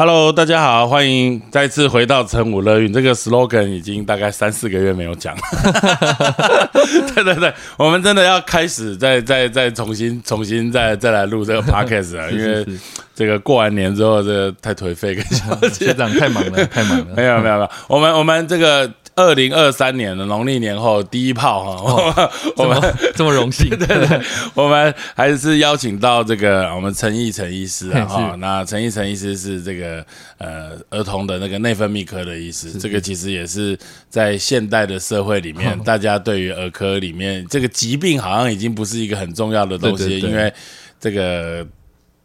Hello，大家好，欢迎再次回到成武乐运。这个 slogan 已经大概三四个月没有讲 了。对对对，我们真的要开始再再再重新重新再再来录这个 podcast 了，因为这个过完年之后，这个太颓废，跟 学长太忙了，太忙了。没有没有没有，我们我们这个。二零二三年的农历年后第一炮哈，我们这么荣幸，对 对，我们还是邀请到这个我们陈毅陈医师啊哈，那陈毅陈医师是这个呃儿童的那个内分泌科的医师，这个其实也是在现代的社会里面，大家对于儿科里面这个疾病好像已经不是一个很重要的东西，因为这个。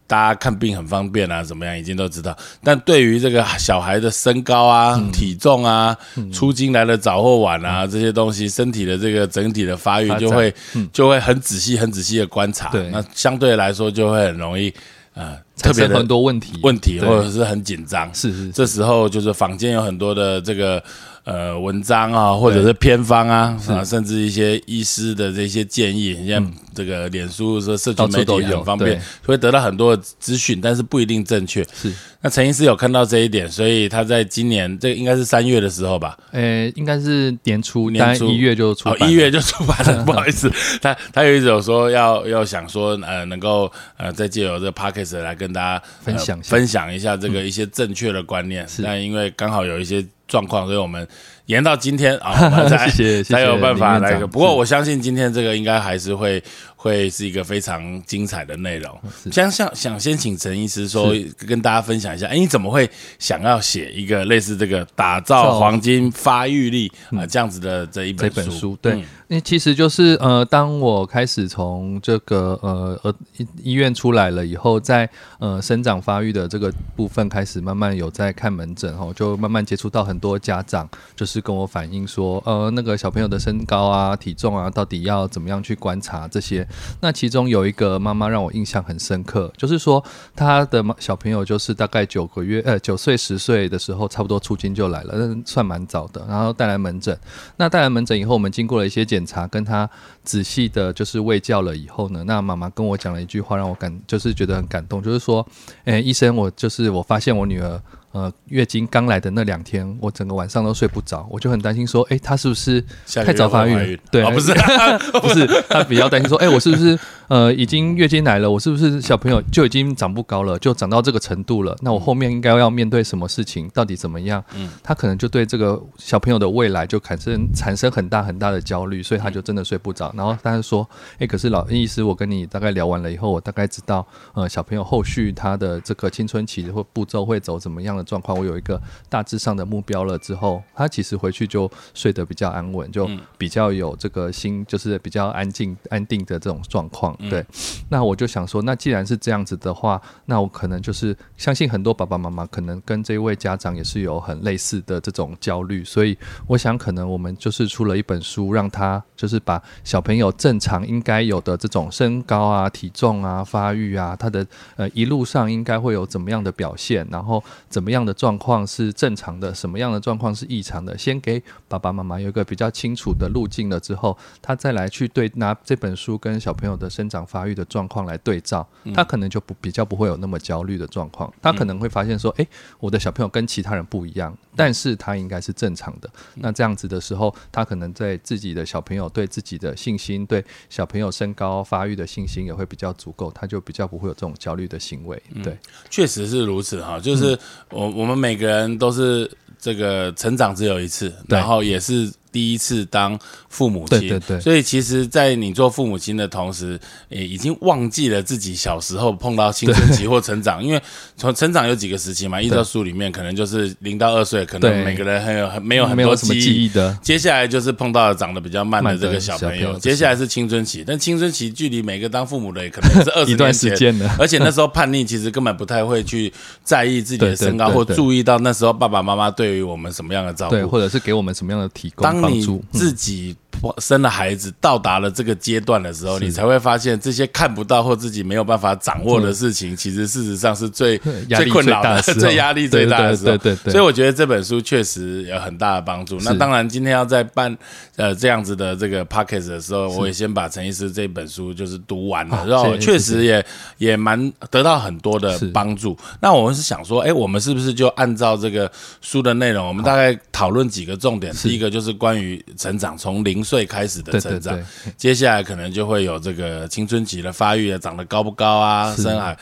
大家看病很方便啊，怎么样？已经都知道。但对于这个小孩的身高啊、体重啊、出经来的早或晚啊这些东西，身体的这个整体的发育，就会就会很仔细、很仔细的观察。那相对来说就会很容易呃，特别很多问题、问题或者是很紧张。是是，这时候就是坊间有很多的这个。呃，文章啊，或者是偏方啊，啊，甚至一些医师的这些建议，像这个脸书说社区媒体很方便，会得到很多资讯，但是不一定正确。是，那陈医师有看到这一点，所以他在今年这应该是三月的时候吧？呃，应该是年初，年初一月就出版，一月就出版了。不好意思，他他有一种说要要想说呃，能够呃，再借由这个 p o c k e t 来跟大家分享分享一下这个一些正确的观念。但因为刚好有一些。状况，所以我们延到今天啊，才 才有办法来个。不过我相信今天这个应该还是会会是一个非常精彩的内容。想想想先请陈医师说，跟大家分享一下，哎，你怎么会想要写一个类似这个打造黄金发育力啊这样子的这一本书？对。那其实就是呃，当我开始从这个呃呃医院出来了以后，在呃生长发育的这个部分开始慢慢有在看门诊哦，就慢慢接触到很多家长，就是跟我反映说，呃，那个小朋友的身高啊、体重啊，到底要怎么样去观察这些？那其中有一个妈妈让我印象很深刻，就是说她的小朋友就是大概九个月呃九岁十岁的时候，差不多出经就来了，那算蛮早的，然后带来门诊。那带来门诊以后，我们经过了一些检查跟他仔细的，就是喂教了以后呢，那妈妈跟我讲了一句话，让我感就是觉得很感动，就是说，诶，医生，我就是我发现我女儿。呃，月经刚来的那两天，我整个晚上都睡不着，我就很担心说，哎，她是不是太早发育？对，不是，不是，她比较担心说，哎，我是不是呃已经月经来了？我是不是小朋友就已经长不高了，就长到这个程度了？那我后面应该要面对什么事情？到底怎么样？嗯，她可能就对这个小朋友的未来就产生产生很大很大的焦虑，所以她就真的睡不着。然后她就说，哎，可是老医师，我跟你大概聊完了以后，我大概知道，呃，小朋友后续他的这个青春期或步骤会走怎么样的。状况，我有一个大致上的目标了之后，他其实回去就睡得比较安稳，就比较有这个心，就是比较安静、安定的这种状况。对，那我就想说，那既然是这样子的话，那我可能就是相信很多爸爸妈妈可能跟这位家长也是有很类似的这种焦虑，所以我想可能我们就是出了一本书，让他就是把小朋友正常应该有的这种身高啊、体重啊、发育啊，他的呃一路上应该会有怎么样的表现，然后怎么样。样的状况是正常的，什么样的状况是异常的？先给爸爸妈妈有一个比较清楚的路径了之后，他再来去对拿这本书跟小朋友的生长发育的状况来对照，他可能就不比较不会有那么焦虑的状况。他可能会发现说，诶，我的小朋友跟其他人不一样，但是他应该是正常的。那这样子的时候，他可能在自己的小朋友对自己的信心，对小朋友身高发育的信心也会比较足够，他就比较不会有这种焦虑的行为。对，确实是如此哈，就是我。我们每个人都是这个成长只有一次，然后也是。第一次当父母亲，对对对，所以其实，在你做父母亲的同时，也已经忘记了自己小时候碰到青春期或成长，因为从成长有几个时期嘛，一到书里面可能就是零到二岁，可能每个人很有很没有很多记忆的。接下来就是碰到了长得比较慢的这个小朋友，接下来是青春期，但青春期距离每个当父母的也可能是二十 段时间的，而且那时候叛逆，其实根本不太会去在意自己的身高，或注意到那时候爸爸妈妈对于我们什么样的照顾，或者是给我们什么样的提供。你自己生了孩子到达了这个阶段的时候，你才会发现这些看不到或自己没有办法掌握的事情，其实事实上是最 最困扰的、最 压力最大的时候。对对对。所以我觉得这本书确实有很大的帮助。那当然，今天要在办呃这样子的这个 p o c k e t 的时候，我也先把陈医师这本书就是读完了，然后确实也也蛮得到很多的帮助。那我们是想说，哎，我们是不是就按照这个书的内容，我们大概讨论几个重点？第一个就是关于成长，从零岁开始的成长，接下来可能就会有这个青春期的发育，长得高不高啊，生孩。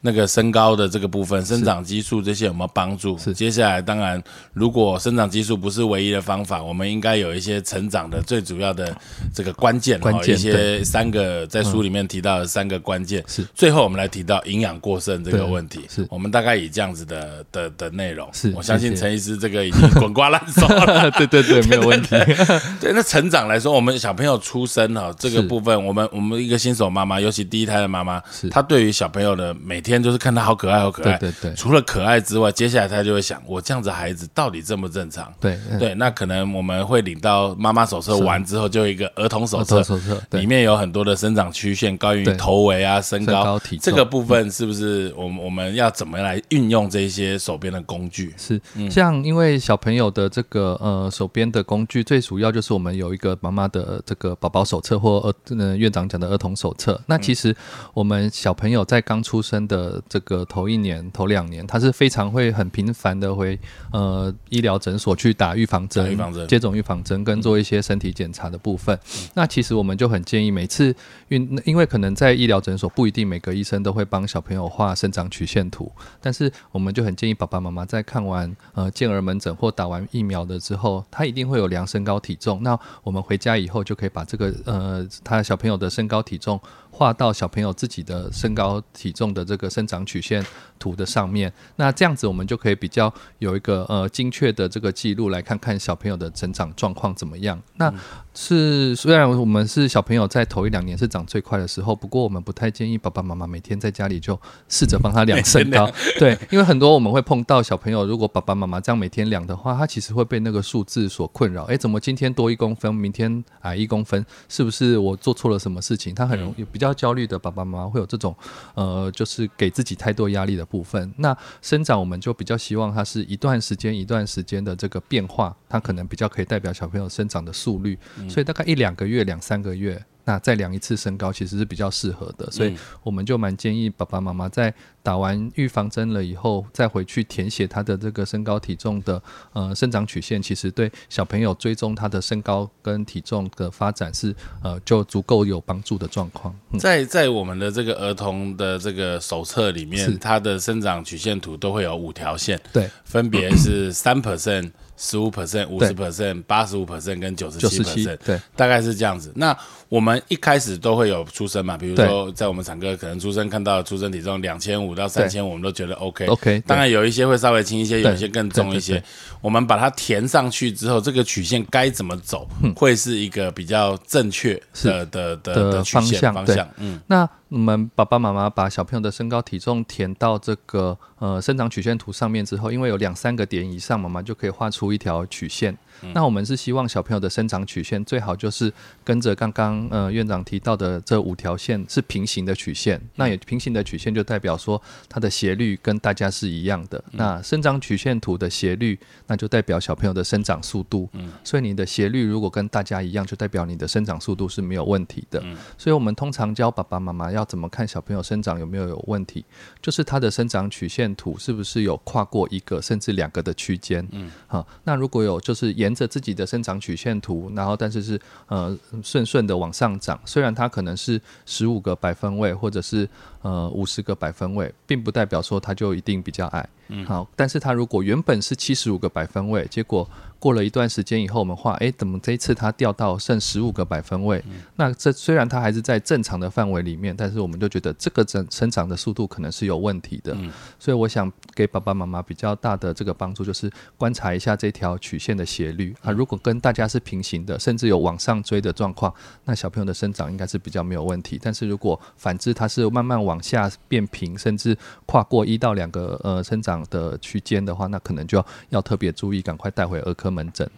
那个身高的这个部分，生长激素这些有没有帮助？是。接下来，当然，如果生长激素不是唯一的方法，我们应该有一些成长的最主要的这个关键，关键一些三个在书里面提到的三个关键。是。最后，我们来提到营养过剩这个问题。是。我们大概以这样子的的的内容。是。我相信陈医师这个已经滚瓜烂熟了。对对对，没有问题。对，那成长来说，我们小朋友出生哈这个部分，我们我们一个新手妈妈，尤其第一胎的妈妈，是她对于小朋友的每天就是看他好可爱，好可爱。对对对。除了可爱之外，接下来他就会想：我这样子孩子到底正不正常？对对。那可能我们会领到妈妈手册完之后，就一个儿童手册，手册里面有很多的生长曲线，关于头围啊、身高、体这个部分，是不是我们我们要怎么来运用这些手边的工具？是像因为小朋友的这个呃手边的工具，最主要就是我们有一个妈妈的这个宝宝手册或呃院长讲的儿童手册。那其实我们小朋友在刚出生的这个头一年、头两年，他是非常会很频繁的回呃医疗诊所去打预防针、接种预防针跟做一些身体检查的部分。那其实我们就很建议每次运，因为可能在医疗诊所不一定每个医生都会帮小朋友画生长曲线图，但是我们就很建议爸爸妈妈在看完呃健儿门诊或打完疫苗的之后，他一定会有量身高体重。那我们回家以后就可以把这个呃他小朋友的身高体重。画到小朋友自己的身高体重的这个生长曲线图的上面，那这样子我们就可以比较有一个呃精确的这个记录，来看看小朋友的成长状况怎么样。那是虽然我们是小朋友在头一两年是长最快的时候，不过我们不太建议爸爸妈妈每天在家里就试着帮他量身高。对，因为很多我们会碰到小朋友，如果爸爸妈妈这样每天量的话，他其实会被那个数字所困扰。哎，怎么今天多一公分，明天矮一公分？是不是我做错了什么事情？他很容易比较焦虑的爸爸妈妈会有这种呃，就是给自己太多压力的部分。那生长我们就比较希望它是一段时间一段时间的这个变化，它可能比较可以代表小朋友生长的速率。所以大概一两个月、两三个月，那再量一次身高，其实是比较适合的。所以我们就蛮建议爸爸妈妈在打完预防针了以后，再回去填写他的这个身高体重的呃生长曲线，其实对小朋友追踪他的身高跟体重的发展是呃就足够有帮助的状况。在在我们的这个儿童的这个手册里面，它的生长曲线图都会有五条线，对，分别是三 percent。十五 percent、五十 percent、八十五 percent 跟九十七 percent，对，大概是这样子。那我们一开始都会有出生嘛，比如说在我们产科可能出生看到出生体重两千五到三千，我们都觉得 OK。OK，当然有一些会稍微轻一些，有一些更重一些。我们把它填上去之后，这个曲线该怎么走，会是一个比较正确的的的的方向方向。嗯，那。我们爸爸妈妈把小朋友的身高体重填到这个呃生长曲线图上面之后，因为有两三个点以上，妈妈就可以画出一条曲线。那我们是希望小朋友的生长曲线最好就是跟着刚刚呃院长提到的这五条线是平行的曲线。那也平行的曲线就代表说它的斜率跟大家是一样的。那生长曲线图的斜率，那就代表小朋友的生长速度。嗯，所以你的斜率如果跟大家一样，就代表你的生长速度是没有问题的。嗯，所以我们通常教爸爸妈妈要怎么看小朋友生长有没有有问题，就是他的生长曲线图是不是有跨过一个甚至两个的区间。嗯，好，那如果有就是沿沿着自己的生长曲线图，然后但是是呃顺顺的往上涨，虽然它可能是十五个百分位或者是呃五十个百分位，并不代表说它就一定比较矮。嗯，好，但是它如果原本是七十五个百分位，结果过了一段时间以后，我们画，哎，怎么这一次它掉到剩十五个百分位？那这虽然它还是在正常的范围里面，但是我们就觉得这个增生长的速度可能是有问题的。嗯，所以我想给爸爸妈妈比较大的这个帮助，就是观察一下这条曲线的斜率啊，如果跟大家是平行的，甚至有往上追的状况，那小朋友的生长应该是比较没有问题。但是如果反之，它是慢慢往下变平，甚至跨过一到两个呃生长的区间的话，那可能就要要特别注意，赶快带回儿科门诊。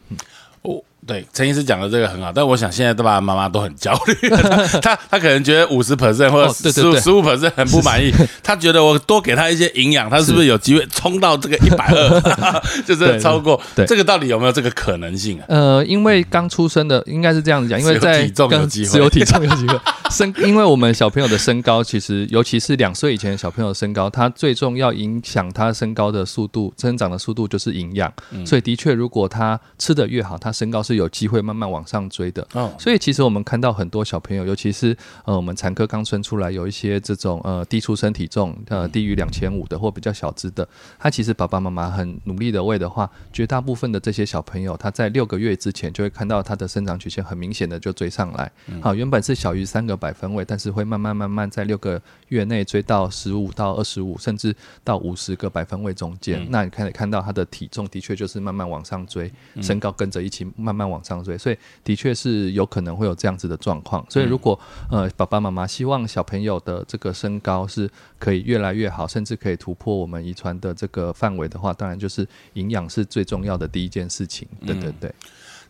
哦对，陈医师讲的这个很好，但我想现在爸爸妈妈都很焦虑，他他可能觉得五十 percent 或者十五十五 percent 很不满意，他觉得我多给他一些营养，他是不是有机会冲到这个 一百二，就是超过？对，这个到底有没有这个可能性啊？呃，因为刚出生的应该是这样子讲，因为在体重有机会，只有体重有机会。身，因为我们小朋友的身高其实，尤其是两岁以前的小朋友身高，他最重要影响他身高的速度、增长的速度就是营养，所以的确，如果他吃的越好，他身高是有机会慢慢往上追的。哦，所以其实我们看到很多小朋友，尤其是呃，我们产科刚生出来，有一些这种呃低出生体重呃低于两千五的或比较小只的，他其实爸爸妈妈很努力的喂的话，绝大部分的这些小朋友，他在六个月之前就会看到他的生长曲线很明显的就追上来。好，原本是小于三个百分位，但是会慢慢慢慢在六个月内追到十五到二十五，甚至到五十个百分位中间。那你可以看到他的体重的确就是慢慢往上追，身高跟着一起慢慢往上追，所以的确是有可能会有这样子的状况。所以如果呃爸爸妈妈希望小朋友的这个身高是可以越来越好，甚至可以突破我们遗传的这个范围的话，当然就是营养是最重要的第一件事情。对对对。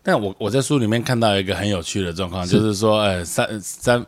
但我我在书里面看到一个很有趣的状况，就是说，呃，三三。三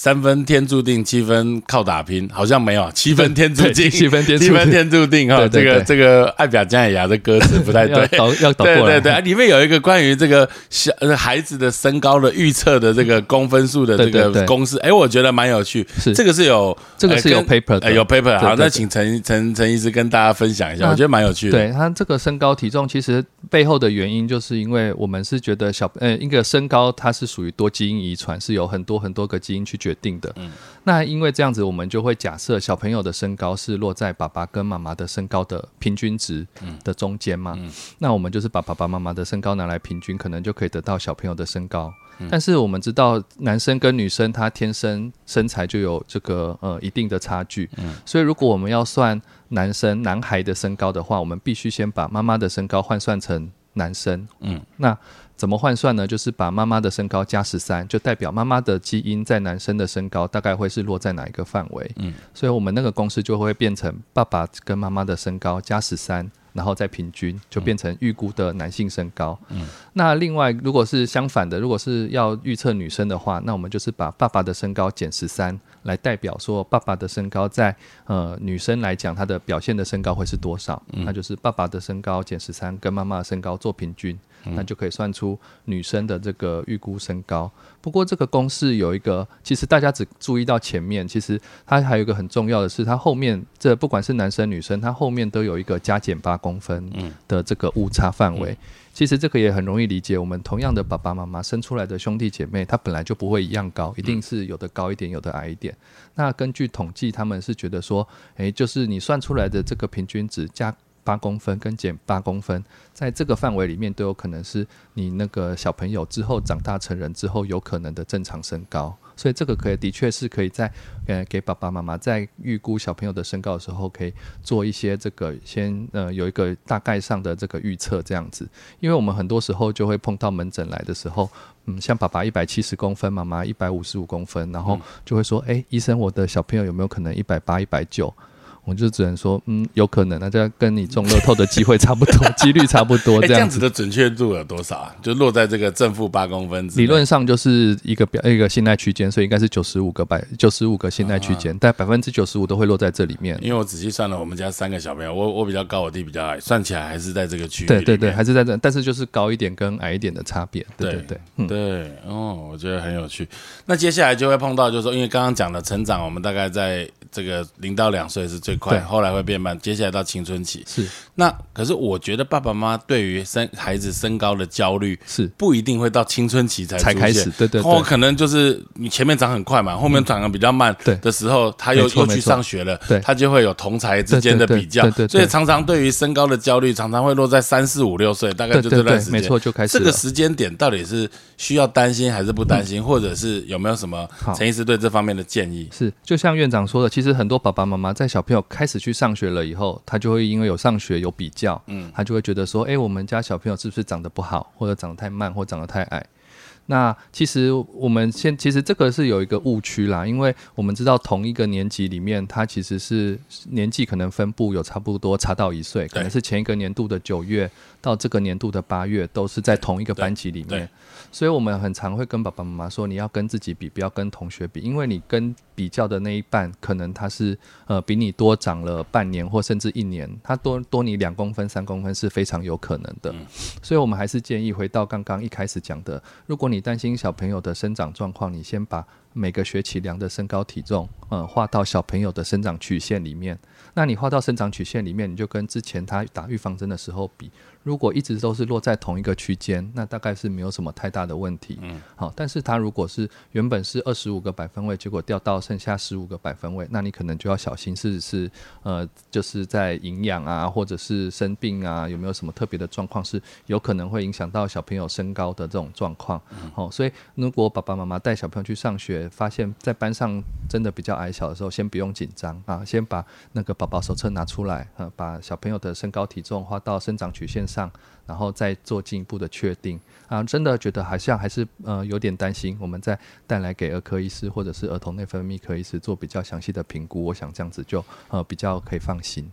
分天注定，七分靠打拼，好像没有七分天注定，七分天七分天注定哈。这个这个爱表姜海牙的歌词不太对，要倒过来。对对对，里面有一个关于这个小孩子的身高的预测的这个公分数的这个公式，哎，我觉得蛮有趣。是这个是有这个是有 paper 的，有 paper。好，那请陈陈陈医师跟大家分享一下，我觉得蛮有趣的。对他这个身高体重，其实背后的原因就是因为我们是觉得小呃一个身高它是属于多基因遗传，是有很多很多个基因去决定的。嗯。那因为这样子，我们就会假设小朋友的身高是落在爸爸跟妈妈的身高的平均值的中间嘛？那我们就是把爸爸妈妈的身高拿来平均，可能就可以得到小朋友的身高。但是我们知道，男生跟女生他天生身材就有这个呃一定的差距。所以如果我们要算男生男孩的身高的话，我们必须先把妈妈的身高换算成男生。嗯，那。怎么换算呢？就是把妈妈的身高加十三，就代表妈妈的基因在男生的身高大概会是落在哪一个范围？嗯，所以我们那个公式就会变成爸爸跟妈妈的身高加十三，然后再平均，就变成预估的男性身高。嗯，那另外如果是相反的，如果是要预测女生的话，那我们就是把爸爸的身高减十三，来代表说爸爸的身高在呃女生来讲，她的表现的身高会是多少？那就是爸爸的身高减十三，跟妈妈的身高做平均。那就可以算出女生的这个预估身高。不过这个公式有一个，其实大家只注意到前面，其实它还有一个很重要的是，它后面这不管是男生女生，它后面都有一个加减八公分的这个误差范围。其实这个也很容易理解，我们同样的爸爸妈妈生出来的兄弟姐妹，他本来就不会一样高，一定是有的高一点，有的矮一点。那根据统计，他们是觉得说，诶，就是你算出来的这个平均值加。八公分跟减八公分，在这个范围里面都有可能是你那个小朋友之后长大成人之后有可能的正常身高，所以这个可以的确是可以在呃给爸爸妈妈在预估小朋友的身高的时候，可以做一些这个先呃有一个大概上的这个预测这样子，因为我们很多时候就会碰到门诊来的时候，嗯，像爸爸一百七十公分，妈妈一百五十五公分，然后就会说，哎，医生，我的小朋友有没有可能一百八、一百九？我就只能说，嗯，有可能，那就跟你中乐透的机会差不多，几率差不多。这样子的准确度有多少啊？就落在这个正负八公分。理论上就是一个表一个信赖区间，所以应该是九十五个百九十五个信赖区间，但百分之九十五都会落在这里面。因为我仔细算了，我们家三个小朋友，我我比较高，我弟比较矮，算起来还是在这个区域。对对对，还是在这，但是就是高一点跟矮一点的差别。对对对，对哦，我觉得很有趣。那接下来就会碰到，就是说，因为刚刚讲的成长，我们大概在。这个零到两岁是最快，后来会变慢，接下来到青春期。是。那可是我觉得爸爸妈妈对于身孩子身高的焦虑是。不一定会到青春期才才开始，对对。哦，可能就是你前面长很快嘛，后面长得比较慢的时候，他又又去上学了，对，他就会有同才之间的比较，所以常常对于身高的焦虑常常会落在三四五六岁，大概就这段时间，没错，就开始。这个时间点到底是需要担心还是不担心，或者是有没有什么陈医师对这方面的建议？是，就像院长说的，其实很多爸爸妈妈。在小朋友开始去上学了以后，他就会因为有上学有比较，嗯，他就会觉得说，哎，我们家小朋友是不是长得不好，或者长得太慢，或长得太矮？那其实我们现其实这个是有一个误区啦，因为我们知道同一个年级里面，它其实是年纪可能分布有差不多差到一岁，可能是前一个年度的九月到这个年度的八月都是在同一个班级里面，所以我们很常会跟爸爸妈妈说，你要跟自己比，不要跟同学比，因为你跟比较的那一半，可能他是呃比你多长了半年或甚至一年，他多多你两公分三公分是非常有可能的，所以我们还是建议回到刚刚一开始讲的，如果你担心小朋友的生长状况，你先把每个学期量的身高体重，嗯，画到小朋友的生长曲线里面。那你画到生长曲线里面，你就跟之前他打预防针的时候比。如果一直都是落在同一个区间，那大概是没有什么太大的问题。嗯，好，但是它如果是原本是二十五个百分位，结果掉到剩下十五个百分位，那你可能就要小心，是是呃，就是在营养啊，或者是生病啊，有没有什么特别的状况，是有可能会影响到小朋友身高的这种状况。好，所以如果爸爸妈妈带小朋友去上学，发现在班上真的比较矮小的时候，先不用紧张啊，先把那个宝宝手册拿出来，呃，把小朋友的身高体重画到生长曲线。上，然后再做进一步的确定啊，真的觉得好像还是呃有点担心，我们再带来给儿科医师或者是儿童内分泌科医师做比较详细的评估，我想这样子就呃比较可以放心。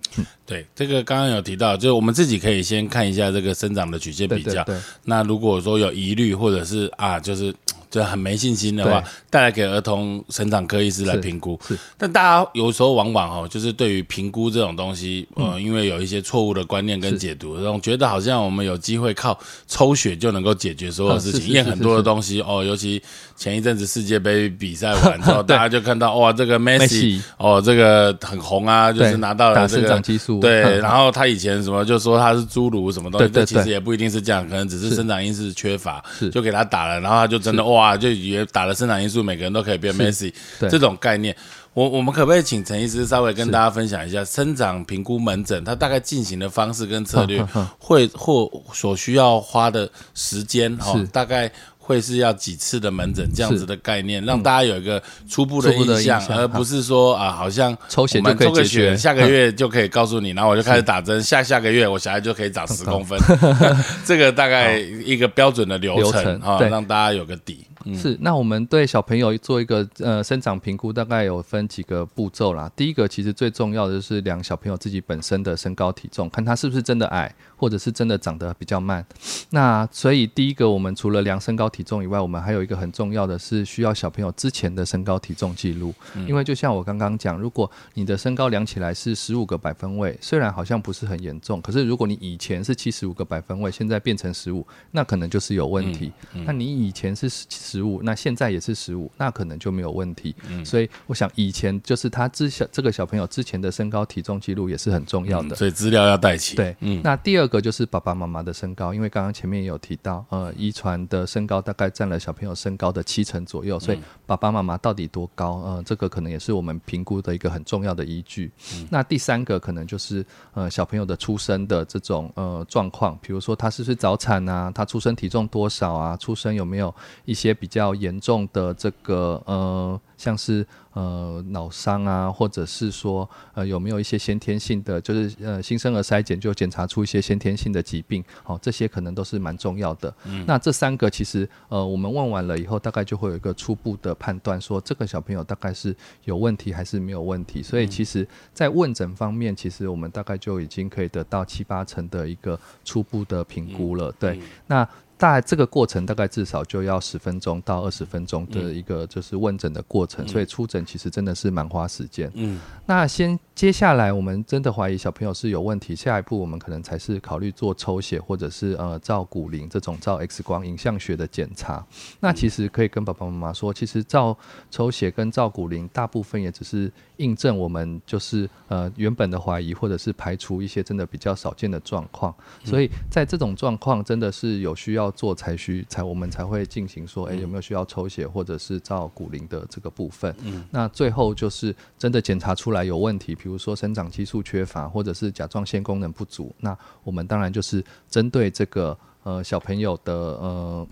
对，这个刚刚有提到，就是我们自己可以先看一下这个生长的曲线比较。那如果说有疑虑或者是啊，就是。就很没信心的话，带来给儿童成长科医师来评估。是，但大家有时候往往哦，就是对于评估这种东西，呃，因为有一些错误的观念跟解读，总觉得好像我们有机会靠抽血就能够解决所有事情，验很多的东西哦。尤其前一阵子世界杯比赛完之后，大家就看到哇，这个 Messi 哦，这个很红啊，就是拿到了这个激素。对，然后他以前什么就说他是侏儒什么东西，但其实也不一定是这样，可能只是生长因素缺乏，就给他打了，然后他就真的哇。哇，就也打了生长因素，每个人都可以变 Messi，这种概念，我我们可不可以请陈医师稍微跟大家分享一下生长评估门诊，它大概进行的方式跟策略，会或所需要花的时间，哈，大概。会是要几次的门诊这样子的概念，让大家有一个初步的印象，而不是说啊，好像抽血就可以解决，下个月就可以告诉你，然后我就开始打针，下下个月我小孩就可以长十公分，这个大概一个标准的流程啊，让大家有个底。是，那我们对小朋友做一个呃生长评估，大概有分几个步骤啦。第一个其实最重要的就是量小朋友自己本身的身高体重，看他是不是真的矮，或者是真的长得比较慢。那所以第一个，我们除了量身高体重以外，我们还有一个很重要的是需要小朋友之前的身高体重记录。因为就像我刚刚讲，如果你的身高量起来是十五个百分位，虽然好像不是很严重，可是如果你以前是七十五个百分位，现在变成十五，那可能就是有问题。那你以前是十。十五，那现在也是十五，那可能就没有问题。嗯，所以我想以前就是他之小这个小朋友之前的身高体重记录也是很重要的，所以资料要带齐。对，嗯，那第二个就是爸爸妈妈的身高，因为刚刚前面也有提到，呃，遗传的身高大概占了小朋友身高的七成左右，所以爸爸妈妈到底多高，呃，这个可能也是我们评估的一个很重要的依据。那第三个可能就是呃小朋友的出生的这种呃状况，比如说他是不是早产啊，他出生体重多少啊，出生有没有一些比比较严重的这个呃，像是呃脑伤啊，或者是说呃有没有一些先天性的，就是呃新生儿筛检就检查出一些先天性的疾病，哦，这些可能都是蛮重要的。嗯，那这三个其实呃我们问完了以后，大概就会有一个初步的判断，说这个小朋友大概是有问题还是没有问题。所以其实，在问诊方面，其实我们大概就已经可以得到七八成的一个初步的评估了。对，那。大概这个过程大概至少就要十分钟到二十分钟的一个就是问诊的过程，所以出诊其实真的是蛮花时间。嗯，那先接下来我们真的怀疑小朋友是有问题，下一步我们可能才是考虑做抽血或者是呃照骨龄这种照 X 光影像学的检查。那其实可以跟爸爸妈妈说，其实照抽血跟照骨龄大部分也只是印证我们就是呃原本的怀疑，或者是排除一些真的比较少见的状况。所以在这种状况真的是有需要。做才需才我们才会进行说，哎，有没有需要抽血或者是照骨龄的这个部分？嗯，那最后就是真的检查出来有问题，比如说生长激素缺乏或者是甲状腺功能不足，那我们当然就是针对这个呃小朋友的呃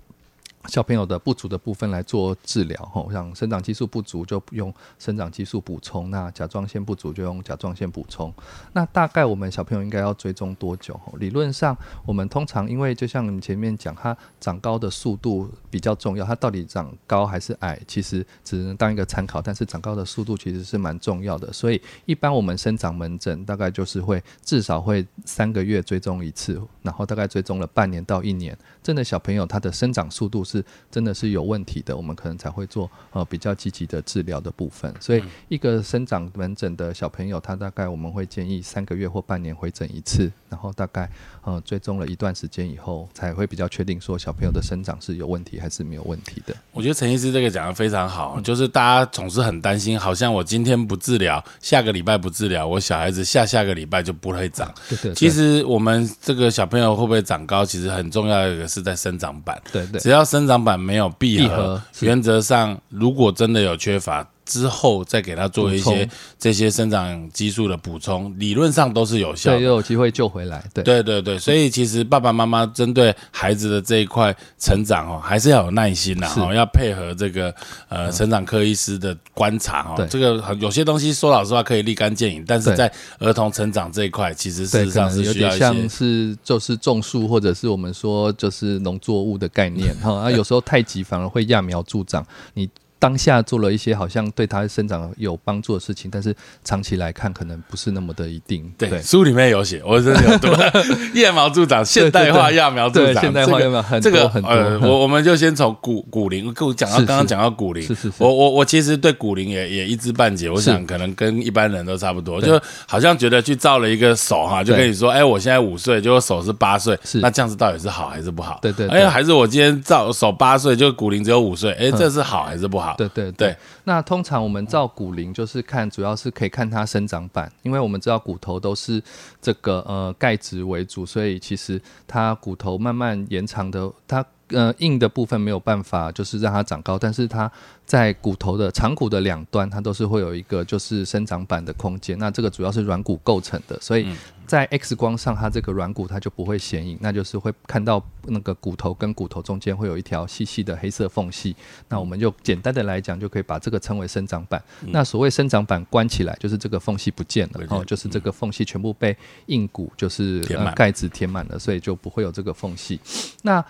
小朋友的不足的部分来做治疗，吼，像生长激素不足就用生长激素补充，那甲状腺不足就用甲状腺补充。那大概我们小朋友应该要追踪多久？理论上，我们通常因为就像你前面讲，它长高的速度比较重要，它到底长高还是矮，其实只能当一个参考。但是长高的速度其实是蛮重要的，所以一般我们生长门诊大概就是会至少会三个月追踪一次，然后大概追踪了半年到一年，真的小朋友他的生长速度是。真的是有问题的，我们可能才会做呃比较积极的治疗的部分。所以一个生长门诊的小朋友，他大概我们会建议三个月或半年回诊一次，然后大概呃追踪了一段时间以后，才会比较确定说小朋友的生长是有问题还是没有问题的。我觉得陈医师这个讲的非常好，就是大家总是很担心，好像我今天不治疗，下个礼拜不治疗，我小孩子下下个礼拜就不会长。对对。其实我们这个小朋友会不会长高，其实很重要一个是在生长板。对对。只要生长板没有闭合，原则上如果真的有缺乏。之后再给他做一些这些生长激素的补充，理论上都是有效，对，又有机会救回来。对，对，对，对。所以其实爸爸妈妈针对孩子的这一块成长哦，还是要有耐心呐，哦，要配合这个呃成长科医师的观察哦。这个有些东西说老实话可以立竿见影，但是在儿童成长这一块，其实事实上是需要一些，像是就是种树或者是我们说就是农作物的概念 哈，啊，有时候太急反而会揠苗助长。你当下做了一些好像对他生长有帮助的事情，但是长期来看可能不是那么的一定。对，书里面有写，我真的有读。揠苗助长，现代化揠苗助长，现代化揠苗很多很多。我我们就先从古古灵，跟我讲到刚刚讲到古灵，是是是。我我我其实对古灵也也一知半解，我想可能跟一般人都差不多，就好像觉得去造了一个手哈，就跟你说，哎，我现在五岁，结果手是八岁，那这样子到底是好还是不好？对对。哎，还是我今天造手八岁，就古灵只有五岁，哎，这是好还是不好？对对对。那通常我们照骨龄就是看，主要是可以看它生长板，因为我们知道骨头都是这个呃钙质为主，所以其实它骨头慢慢延长的，它呃硬的部分没有办法就是让它长高，但是它。在骨头的长骨的两端，它都是会有一个就是生长板的空间。那这个主要是软骨构成的，所以在 X 光上，它这个软骨它就不会显影，那就是会看到那个骨头跟骨头中间会有一条细细的黑色缝隙。那我们就简单的来讲，就可以把这个称为生长板。那所谓生长板关起来，就是这个缝隙不见了，然后就是这个缝隙全部被硬骨就是盖子填满了，所以就不会有这个缝隙。那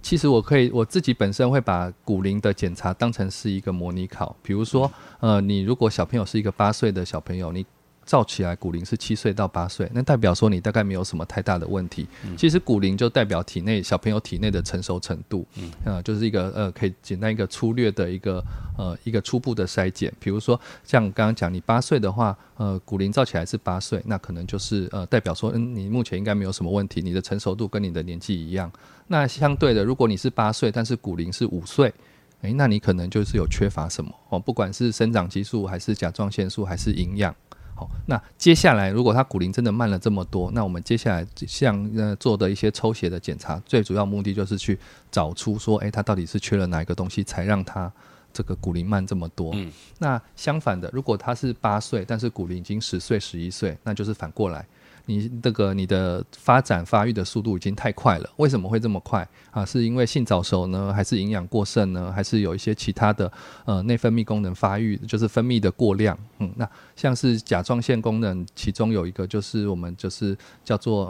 其实我可以我自己本身会把骨龄的检查当成是一个模拟考，比如说，呃，你如果小朋友是一个八岁的小朋友，你。照起来骨龄是七岁到八岁，那代表说你大概没有什么太大的问题。其实骨龄就代表体内小朋友体内的成熟程度，呃，就是一个呃可以简单一个粗略的一个呃一个初步的筛检。比如说像刚刚讲你八岁的话，呃骨龄照起来是八岁，那可能就是呃代表说嗯你目前应该没有什么问题，你的成熟度跟你的年纪一样。那相对的，如果你是八岁，但是骨龄是五岁，诶，那你可能就是有缺乏什么哦，不管是生长激素还是甲状腺素还是营养。好，那接下来如果他骨龄真的慢了这么多，那我们接下来像呃做的一些抽血的检查，最主要目的就是去找出说，诶，他到底是缺了哪一个东西，才让他这个骨龄慢这么多。嗯，那相反的，如果他是八岁，但是骨龄已经十岁、十一岁，那就是反过来。你这个你的发展发育的速度已经太快了，为什么会这么快啊？是因为性早熟呢，还是营养过剩呢，还是有一些其他的呃内分泌功能发育，就是分泌的过量？嗯，那像是甲状腺功能，其中有一个就是我们就是叫做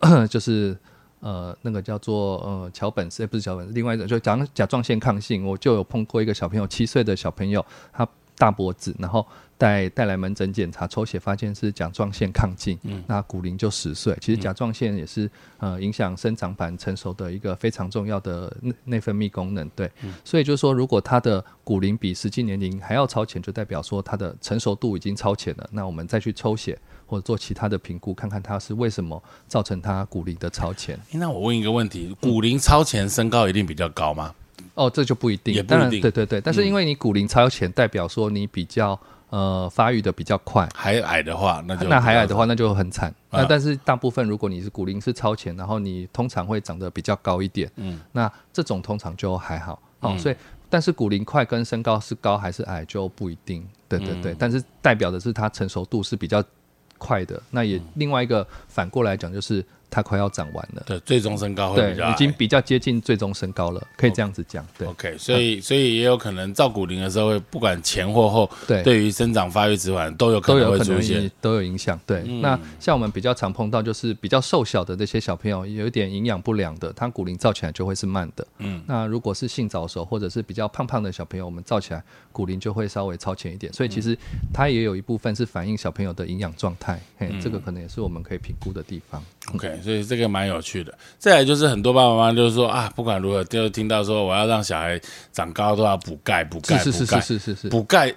呃，就是呃那个叫做呃桥本氏，不是桥本，另外一个就讲甲状腺抗性，我就有碰过一个小朋友，七岁的小朋友，他大脖子，然后。带带来门诊检查抽血，发现是甲状腺亢进，那骨龄就十岁。其实甲状腺也是呃影响生长板成熟的一个非常重要的内内分泌功能，对。所以就是说，如果他的骨龄比实际年龄还要超前，就代表说他的成熟度已经超前了。那我们再去抽血或者做其他的评估，看看他是为什么造成他骨龄的超前。那我问一个问题：骨龄超前，身高一定比较高吗？哦，这就不一定，也不一定。对对对，但是因为你骨龄超前，代表说你比较。呃，发育的比较快，还矮的话，那就那还矮的话，那就很惨。那但是大部分，如果你是骨龄是超前，然后你通常会长得比较高一点，嗯，那这种通常就还好。哦，所以但是骨龄快跟身高是高还是矮就不一定。对对对，但是代表的是它成熟度是比较快的。那也另外一个反过来讲，就是它快要长完了。对，最终身高会对比较，已经比较接近最终身高了，可以这样子讲。对 OK，所以所以也有可能照骨龄的时候会不管前或后，对对于生长发育迟缓都有可都能会出现影。都有影响。对，那像我们比较常碰到就是比较瘦小的这些小朋友，有一点营养不良的，他骨龄造起来就会是慢的。嗯，那如果是性早熟或者是比较胖胖的小朋友，我们造起来骨龄就会稍微超前一点。所以其实它也有一部分是反映小朋友的营养状态，嘿，这个可能也是我们可以评估的地方。OK，所以这个蛮有趣的。再来就是很多爸爸妈妈就是说啊，不管如何，就听到说我要让小孩长高都要补钙，补钙，是是是补钙，是是是。补钙。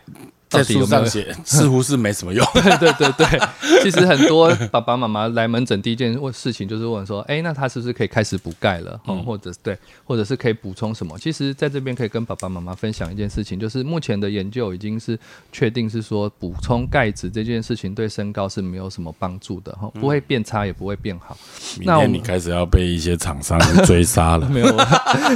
在书上写，似乎是没什么用。对对对对，其实很多爸爸妈妈来门诊第一件事情就是问说，哎，那他是不是可以开始补钙了？哦，或者对，或者是可以补充什么？其实在这边可以跟爸爸妈妈分享一件事情，就是目前的研究已经是确定是说，补充钙质这件事情对身高是没有什么帮助的，哈，不会变差也不会变好。明天你开始要被一些厂商追杀了。没有，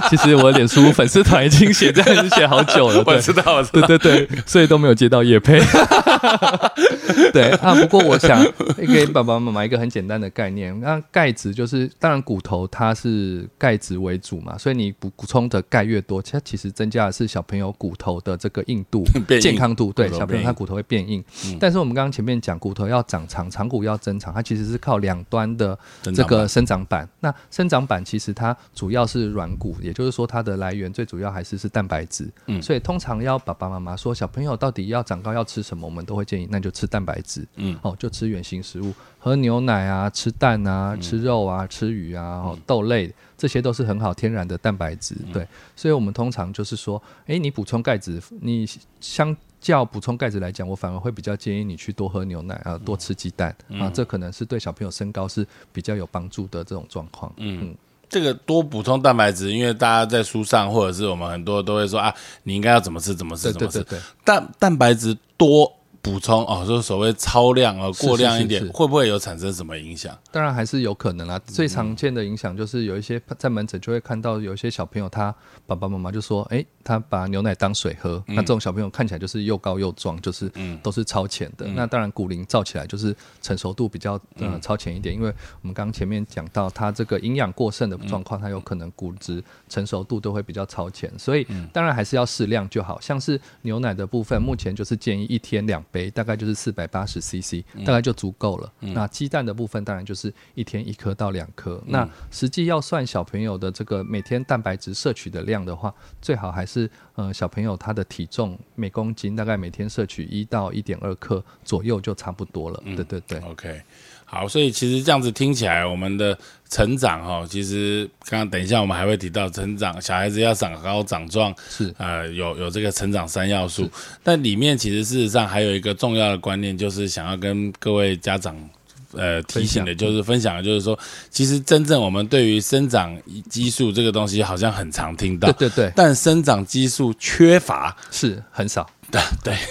其实我脸书粉丝团已经写这样写好久了。我知道，我知道，对对对，所以都没有接到叶配。对啊，不过我想给爸爸妈妈一个很简单的概念，那钙质就是，当然骨头它是钙质为主嘛，所以你补补充的钙越多，它其实增加的是小朋友骨头的这个硬度、健康度。对，小朋友他骨头会变硬。但是我们刚刚前面讲，骨头要长长，长骨要增长，它其实是靠两端的这个生长板。那生长板其实它主要是软骨，也就是说它的来源最主要还是是蛋白质。嗯，所以通常要爸爸妈妈说小朋友到底要长高要吃什么，我们都会建议那就吃蛋白质。嗯，哦，就吃原型食物，喝牛奶啊，吃蛋啊，吃肉啊，吃鱼啊，哦，豆类这些都是很好天然的蛋白质。对，所以我们通常就是说，诶，你补充钙质，你相较补充钙质来讲，我反而会比较建议你去多喝牛奶啊，多吃鸡蛋啊，这可能是对小朋友身高是比较有帮助的这种状况。嗯。这个多补充蛋白质，因为大家在书上或者是我们很多都会说啊，你应该要怎么吃怎么吃怎么吃。蛋蛋白质多补充哦，就是所谓超量哦，过量一点，会不会有产生什么影响？当然还是有可能啦。最常见的影响就是有一些在门诊就会看到有一些小朋友，他爸爸妈妈就说，哎，他把牛奶当水喝，那这种小朋友看起来就是又高又壮，就是都是超前的。那当然骨龄造起来就是成熟度比较呃超前一点，因为我们刚前面讲到，他这个营养过剩的状况，他有可能骨质成熟度都会比较超前，所以当然还是要适量就好。像是牛奶的部分，目前就是建议一天两杯，大概就是四百八十 CC，大概就足够了。那鸡蛋的部分，当然就是一天一颗到两颗。那实际要算小朋友的这个每天蛋白质摄取的量的话，最好还是呃小朋友他的体重每公斤大概每天摄取一到一点二克左右就差不多了。对对对。OK，好，所以其实这样子听起来，我们的成长哈，其实刚刚等一下我们还会提到成长，小孩子要长高长壮是呃有有这个成长三要素，但里面其实事实上还有一个重要的观念，就是想要跟各位家长。呃，提醒的就是分享的，就是说，其实真正我们对于生长激素这个东西，好像很常听到，对对对，但生长激素缺乏是很少。对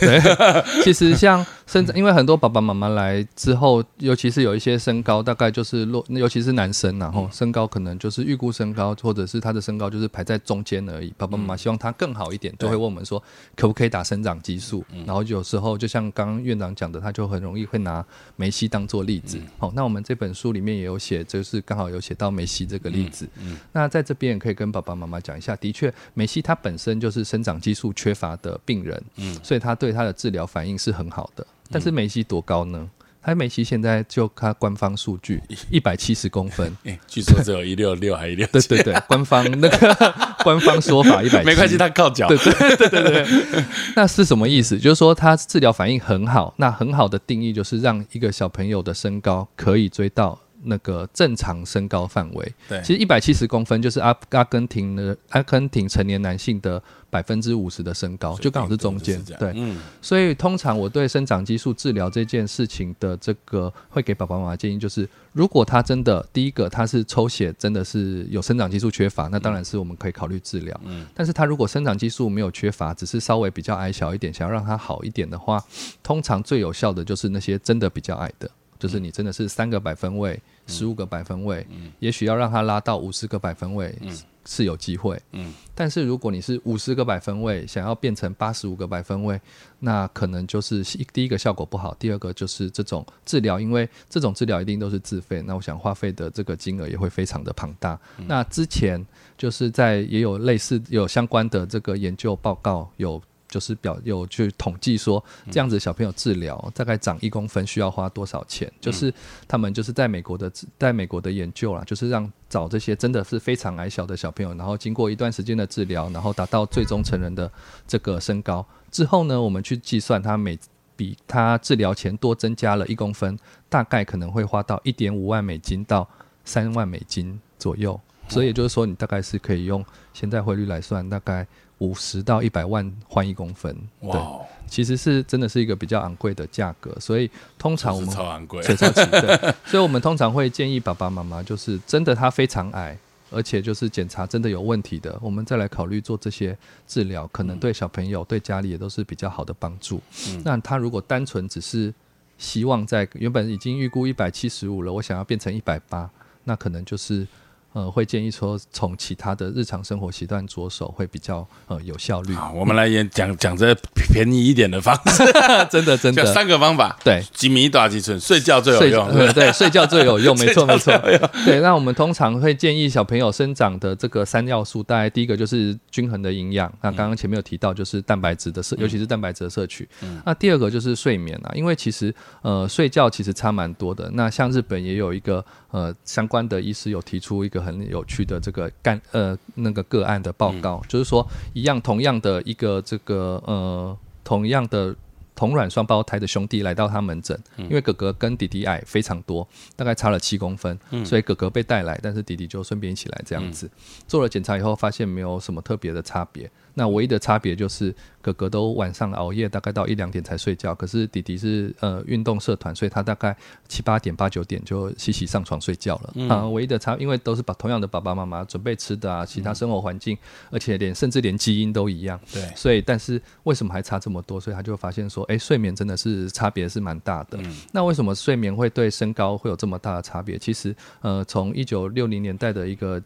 对 对，其实像生长，因为很多爸爸妈妈来之后，尤其是有一些身高，大概就是落，尤其是男生，然后身高可能就是预估身高，或者是他的身高就是排在中间而已。爸爸妈妈希望他更好一点，就会问我们说，可不可以打生长激素？然后有时候就像刚刚院长讲的，他就很容易会拿梅西当做例子。好，那我们这本书里面也有写，就是刚好有写到梅西这个例子。那在这边也可以跟爸爸妈妈讲一下，的确，梅西他本身就是生长激素缺乏的病人。所以他对他的治疗反应是很好的，但是梅西多高呢？他梅西现在就他官方数据 一百七十公分，据说只有一六六还一六，对对对，官方那个官方说法一百，没关系，他靠脚，对对对对对，那是什么意思？就是说他治疗反应很好，那很好的定义就是让一个小朋友的身高可以追到。那个正常身高范围，对，其实一百七十公分就是阿阿根廷的阿根廷成年男性的百分之五十的身高，就刚好是中间，对，嗯，所以通常我对生长激素治疗这件事情的这个会给爸爸妈妈建议，就是如果他真的第一个他是抽血真的是有生长激素缺乏，那当然是我们可以考虑治疗，嗯，但是他如果生长激素没有缺乏，只是稍微比较矮小一点，想要让他好一点的话，通常最有效的就是那些真的比较矮的。就是你真的是三个百分位、十五个百分位，也许要让它拉到五十个百分位，是有机会，嗯，但是如果你是五十个百分位，想要变成八十五个百分位，那可能就是第一个效果不好，第二个就是这种治疗，因为这种治疗一定都是自费，那我想花费的这个金额也会非常的庞大。那之前就是在也有类似有相关的这个研究报告有。就是表有去统计说，这样子小朋友治疗大概长一公分需要花多少钱？就是他们就是在美国的在美国的研究啦，就是让找这些真的是非常矮小的小朋友，然后经过一段时间的治疗，然后达到最终成人的这个身高之后呢，我们去计算他每比他治疗前多增加了一公分，大概可能会花到一点五万美金到三万美金左右。所以也就是说，你大概是可以用现在汇率来算，大概。五十到一百万换一公分，对，其实是真的是一个比较昂贵的价格，所以通常我们超昂贵，超级对，所以我们通常会建议爸爸妈妈，就是真的他非常矮，而且就是检查真的有问题的，我们再来考虑做这些治疗，可能对小朋友对家里也都是比较好的帮助。那他如果单纯只是希望在原本已经预估一百七十五了，我想要变成一百八，那可能就是。呃，会建议说从其他的日常生活习惯着手会比较呃有效率。好，我们来演讲 讲这便宜一点的方式，真的真的三个方法。对，几米打几寸，睡觉最有用。对，睡觉最有用，没错没错。对，那我们通常会建议小朋友生长的这个三要素，大概第一个就是均衡的营养。那刚刚前面有提到，就是蛋白质的摄，尤其是蛋白质的摄取。那第二个就是睡眠啊，因为其实呃睡觉其实差蛮多的。那像日本也有一个呃相关的医师有提出一个。很有趣的这个干呃那个个案的报告，就是说一样同样的一个这个呃同样的同卵双胞胎的兄弟来到他门诊，因为哥哥跟弟弟矮非常多，大概差了七公分，所以哥哥被带来，但是弟弟就顺便一起来这样子做了检查以后，发现没有什么特别的差别。那唯一的差别就是哥哥都晚上熬夜，大概到一两点才睡觉。可是弟弟是呃运动社团，所以他大概七八点、八九点就洗洗上床睡觉了。啊，唯一的差，因为都是把同样的爸爸妈妈准备吃的啊，其他生活环境，而且连甚至连基因都一样。对，所以但是为什么还差这么多？所以他就发现说，哎，睡眠真的是差别是蛮大的。那为什么睡眠会对身高会有这么大的差别？其实呃，从一九六零年代的一个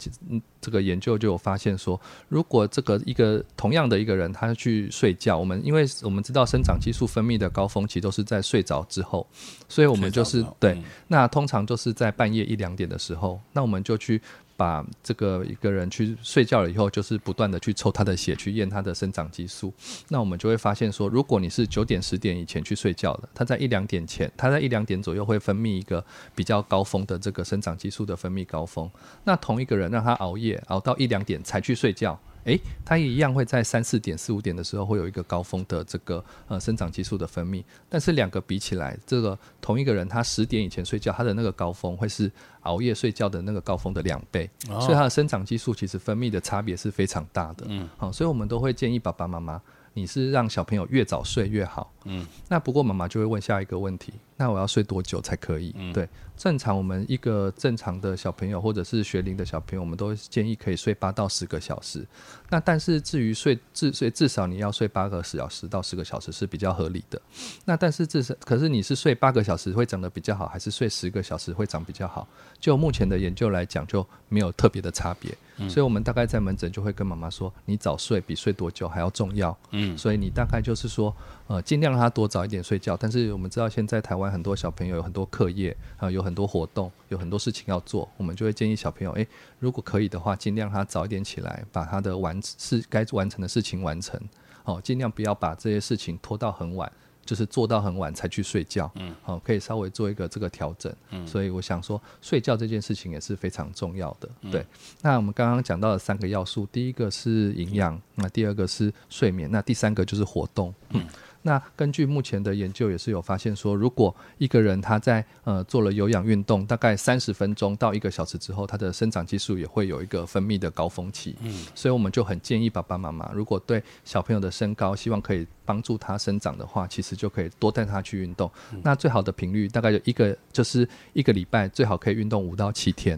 这个研究就有发现说，如果这个一个同样的一个人，他去睡觉，我们因为我们知道生长激素分泌的高峰期都是在睡着之后，所以我们就是对，那通常就是在半夜一两点的时候，那我们就去。把这个一个人去睡觉了以后，就是不断的去抽他的血，去验他的生长激素。那我们就会发现说，如果你是九点十点以前去睡觉的，他在一两点前，他在一两点左右会分泌一个比较高峰的这个生长激素的分泌高峰。那同一个人让他熬夜熬到一两点才去睡觉。诶，它也一样会在三四点、四五点的时候会有一个高峰的这个呃生长激素的分泌，但是两个比起来，这个同一个人他十点以前睡觉，他的那个高峰会是熬夜睡觉的那个高峰的两倍，所以他的生长激素其实分泌的差别是非常大的。嗯，好，所以我们都会建议爸爸妈妈。你是让小朋友越早睡越好，嗯，那不过妈妈就会问下一个问题，那我要睡多久才可以？对，正常我们一个正常的小朋友或者是学龄的小朋友，我们都建议可以睡八到十个小时。那但是至于睡至睡至少你要睡八个小时到十个小时是比较合理的。那但是至少可是你是睡八个小时会长得比较好，还是睡十个小时会长比较好？就目前的研究来讲，就没有特别的差别。所以，我们大概在门诊就会跟妈妈说，你早睡比睡多久还要重要。嗯，所以你大概就是说，呃，尽量让他多早一点睡觉。但是我们知道，现在台湾很多小朋友有很多课业啊，有很多活动，有很多事情要做，我们就会建议小朋友，诶，如果可以的话，尽量他早一点起来，把他的完事该完成的事情完成。哦，尽量不要把这些事情拖到很晚。就是做到很晚才去睡觉，嗯，好，可以稍微做一个这个调整，嗯，所以我想说，睡觉这件事情也是非常重要的，对。那我们刚刚讲到的三个要素，第一个是营养，那第二个是睡眠，那第三个就是活动，嗯。那根据目前的研究也是有发现说，如果一个人他在呃做了有氧运动，大概三十分钟到一个小时之后，他的生长激素也会有一个分泌的高峰期。嗯，所以我们就很建议爸爸妈妈，如果对小朋友的身高希望可以帮助他生长的话，其实就可以多带他去运动。那最好的频率大概就一个就是一个礼拜最好可以运动五到七天。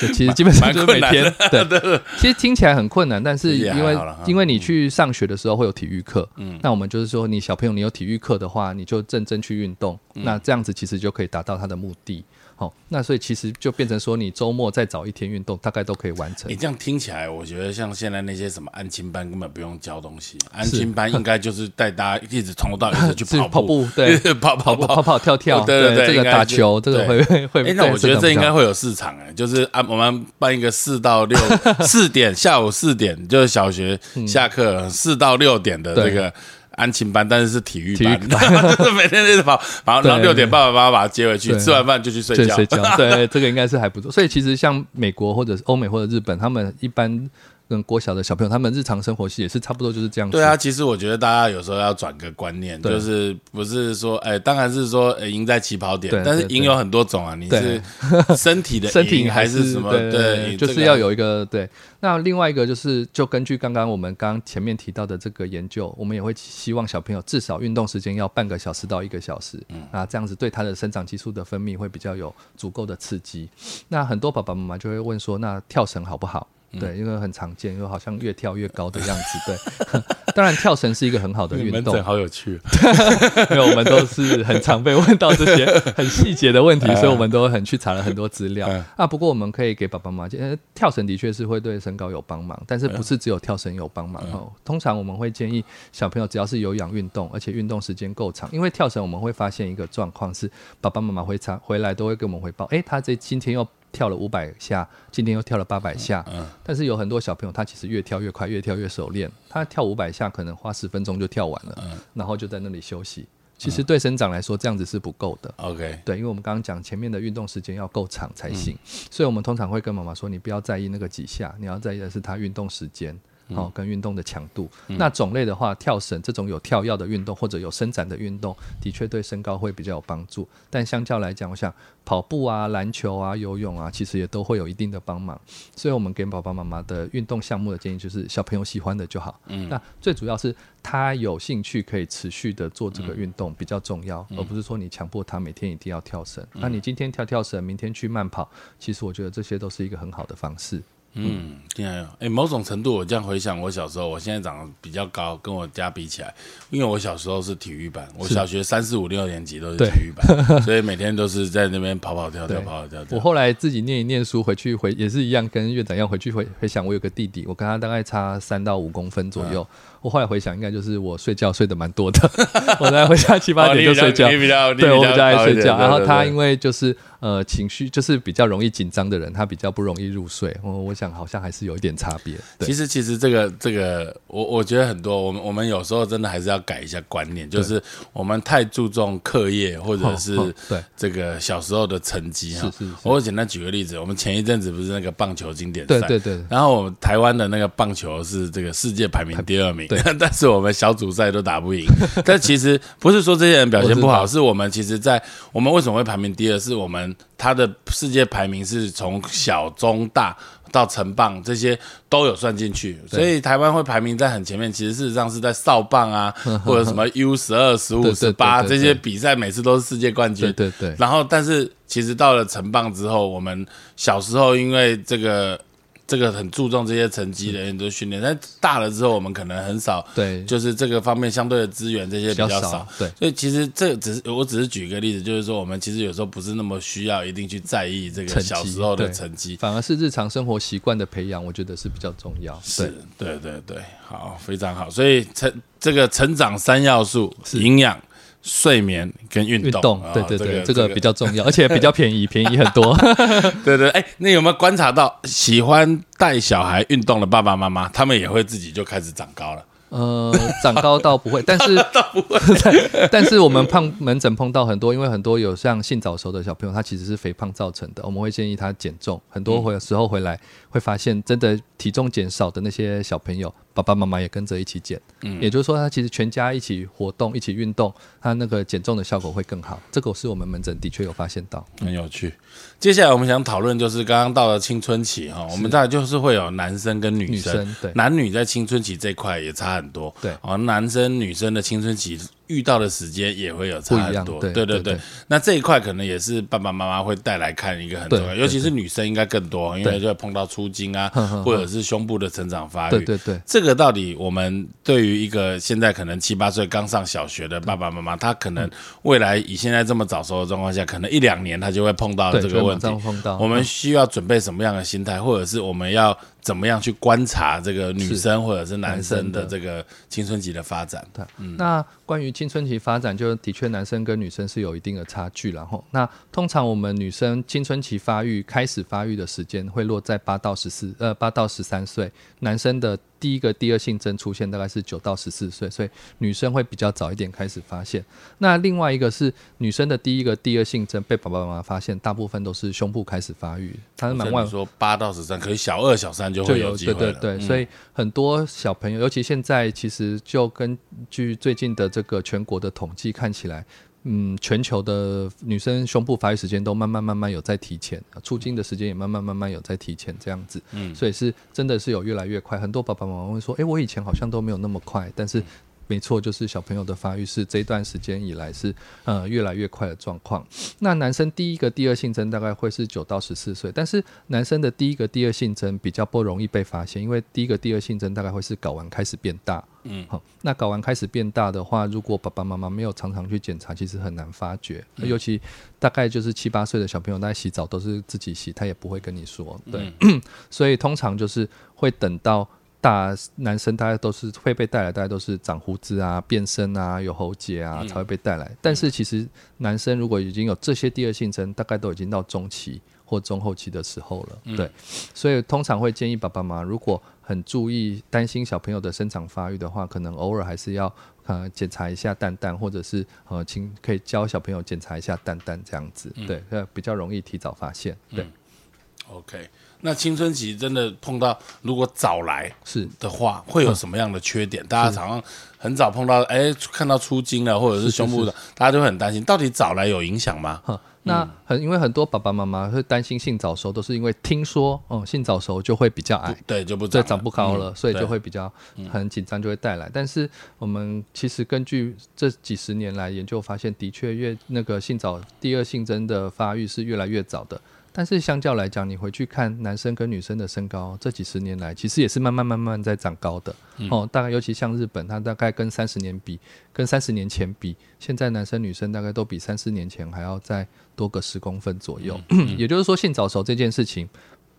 就其实基本上就是每天。对，其实听起来很困难，但是因为因为你去上学的时候会有体育课，嗯，那我们就是。说你小朋友你有体育课的话，你就认真去运动，那这样子其实就可以达到他的目的。好，那所以其实就变成说，你周末再早一天运动，大概都可以完成你。这样听起来，我觉得像现在那些什么安亲班根本不用教东西，安亲班应该就是带大家一直从头到尾去 是 跑跑步对跑跑跑跑跑跳跳，对对对打球，这个会对会会。哎，那我觉得这应该会会有市场哎，就是按我们办一个四到六四点下午四点，就是小学下课四到六点的这个安亲班，但是是体育班，就是每天一直跑，然后然后六点爸爸妈妈把他接回去，吃完饭就去睡觉。睡睡觉，对，这个应该是还不错。所以其实像美国或者是欧美或者日本，他们一般跟国小的小朋友，他们日常生活系也是差不多就是这样。对啊，，其实我觉得大家有时候要转个观念，就是不是说，哎，当然是说呃赢在起跑点但是赢有很多种啊，你是 身体的 身体赢还是什么？对，这个就是要有一个对。那另外一个就是，就根据刚刚我们刚前面提到的这个研究，我们也会希望小朋友至少运动时间要半个小时到一个小时，嗯，啊，这样子对他的生长激素的分泌会比较有足够的刺激。那很多爸爸妈妈就会问说，那跳绳好不好？嗯对，因为很常见，因为好像越跳越高的样子。对，当然跳绳是一个很好的运动好有趣。因为我们都是很常被问到这些 很细节的问题，所以我们都很去查了很多资料嗯啊。不过我们可以给爸爸妈妈跳绳的确是会对身高有帮忙，但是不是只有跳绳有帮忙哦。通常我们会建议小朋友只要是有氧运动，而且运动时间够长，因为跳绳我们会发现一个状况是，爸爸妈妈会常回来都会跟我们汇报，诶，他这今天又。跳了五百下，今天又跳了八百下，但是有很多小朋友他其实越跳越快，越跳越熟练。他跳五百下可能花十分钟就跳完了，然后就在那里休息。其实对生长来说，这样子是不够的。OK，对，因为我们刚刚讲前面的运动时间要够长才行，所以我们通常会跟妈妈说，你不要在意那个几下，你要在意的是他运动时间。哦，跟运动的强度。那种类的话，跳绳这种有跳跃的运动或者有伸展的运动，的确对身高会比较有帮助。但相较来讲，我想跑步啊、篮球啊、游泳啊，其实也都会有一定的帮忙。所以我们给爸爸妈妈的运动项目的建议就是，小朋友喜欢的就好。嗯，那最主要是他有兴趣可以持续的做这个运动比较重要，而不是说你强迫他每天一定要跳绳。那你今天跳跳绳，明天去慢跑，其实我觉得这些都是一个很好的方式。嗯，竟然有。哎，某种程度，我这样回想，我小时候，我现在长得比较高，跟我家比起来，因为我小时候是体育班，我小学三四五六年级都是对体育班，所以每天都是在那边跑跑跳跳，跑跑跳跳我跳。后来自己念一念书，回去回也是一样，跟院长一样回去回回想，我有个弟弟，我跟他大概差三到五公分左右。我后来回想，应该就是我睡觉睡得蛮多的，我大概回家七八哦点就睡觉。对，我比较爱睡觉。然后他因为为就是呃情绪就是比较容易紧张的人，他比较不容易入睡。我我想好像还是有一点差别。对其实其实这个这个，我我觉得很多，我们我们有时候真的还是要改一下观念，就是我们太注重课业或者是对这个小时候的成绩哈。我简单举个例子，我们前一阵子不是那个棒球经典赛，对对对然后我们台湾的那个棒球是这个世界排名第二名对，但是我们小组赛都打不赢。但其实不是说这些人表现不好，我是我们其实在我们为什么会排名第二，是我们他的世界排名是从小中大。到成棒这些都有算进去，所以台湾会排名在很前面。其实事实上是在少棒啊，或者什么 U 十二、十五、十八这些比赛，每次都是世界冠军对。对对，然后，但是其实到了成棒之后，我们小时候因为这个这个很注重这些成绩的人都训练，但大了之后，我们可能很少，对就是这个方面相对的资源这些比较少。对所以其实这只是我只是举一个例子，就是说我们其实有时候不是那么需要一定去在意这个小时候的对成绩。反而是日常生活习惯的培养，我觉得是比较重要。是，对对对，好，非常好。所以成这个成长三要素：营养、睡眠跟运动。运动，啊对对对，这这个比较重要，而且比较便宜，便宜很多。对对。哎，那有没有观察到喜欢带小孩运动的爸爸妈妈，他们也会自己就开始长高了？呃，长高倒不会，但是不会但是我们碰门诊碰到很多，因为很多有像性早熟的小朋友，他其实是肥胖造成的，我们会建议他减重。很多回时候回来会发现，真的体重减少的那些小朋友，爸爸妈妈也跟着一起减。嗯，也就是说，他其实全家一起活动、一起运动，他那个减重的效果会更好。这个是我们门诊的确有发现到。很有趣。接下来我们想讨论就是刚刚到了青春期哈，我们大概就是会有男生跟女生，女生对男女在青春期这块也差很多。对哦，男生女生的青春期遇到的时间也会有差很多。对对对，那这一块可能也是爸爸妈妈会带来看一个很重要，尤其是女生应该更多，因为就会碰到出经啊，或者是胸部的成长发育。对对对，这个到底我们对于一个现在可能七八岁刚上小学的爸爸妈妈，他可能未来以现在这么早熟的状况下，可能一两年他就会碰到这个问题。我们需要准备什么样的心态，或者是我们要？怎么样去观察这个女生或者是男生的这个青春期的发展？对，那关于青春期发展，就的确男生跟女生是有一定的差距。然后，那通常我们女生青春期发育开始发育的时间会落在八到十四呃八到十三岁，男生的。第一个第二性征出现大概是九到十四岁，所以女生会比较早一点开始发现。那另外一个是女生的第一个第二性征被爸爸妈妈发现，大部分都是胸部开始发育。他是蛮晚说八到十三，可以小二小三就会有机会对对对，所以很多小朋友，尤其现在其实就根据最近的这个全国的统计看起来。嗯，全球的女生胸部发育时间都慢慢慢慢有在提前，出经的时间也慢慢慢慢有在提前，这样子，嗯，所以是真的是有越来越快。很多爸爸妈妈会说，哎，我以前好像都没有那么快，但是。没错，就是小朋友的发育是这一段时间以来是呃越来越快的状况。那男生第一个、第二性征大概会是九到十四岁，但是男生的第一个、第二性征比较不容易被发现，因为第一个、第二性征大概会是睾丸开始变大。嗯，好，那睾丸开始变大的话，如果爸爸妈妈没有常常去检查，其实很难发觉。尤其大概就是七八岁的小朋友，在洗澡都是自己洗，他也不会跟你说。对，所以通常就是会等到。大男生大家都是会被带来，大家都是长胡子啊、变身啊、有喉结啊才会被带来。但是其实男生如果已经有这些第二性征，大概都已经到中期或中后期的时候了。对，所以通常会建议爸爸妈妈，如果很注意担心小朋友的生长发育的话，可能偶尔还是要呃检查一下蛋蛋，或者是呃请可以教小朋友检查一下蛋蛋这样子。对，比较容易提早发现。对，OK。那青春期真的碰到，如果早来是的话，会有什么样的缺点？大家常常很早碰到，哎，看到出精了，或者是胸部的，大家就会很担心，到底早来有影响吗？那很，因为很多爸爸妈妈会担心性早熟，都是因为听说，哦，性早熟就会比较矮，对，就不长，长不高了，所以就会比较很紧张，就会带来。但是我们其实根据这几十年来研究发现，的确越那个性早第二性征的发育是越来越早的。但是相较来讲，你回去看男生跟女生的身高，这几十年来其实也是慢慢慢慢在长高的哦。大概尤其像日本，它大概跟三十年比，跟三十年前比，现在男生女生大概都比三四年前还要再多个十公分左右。也就是说，性早熟这件事情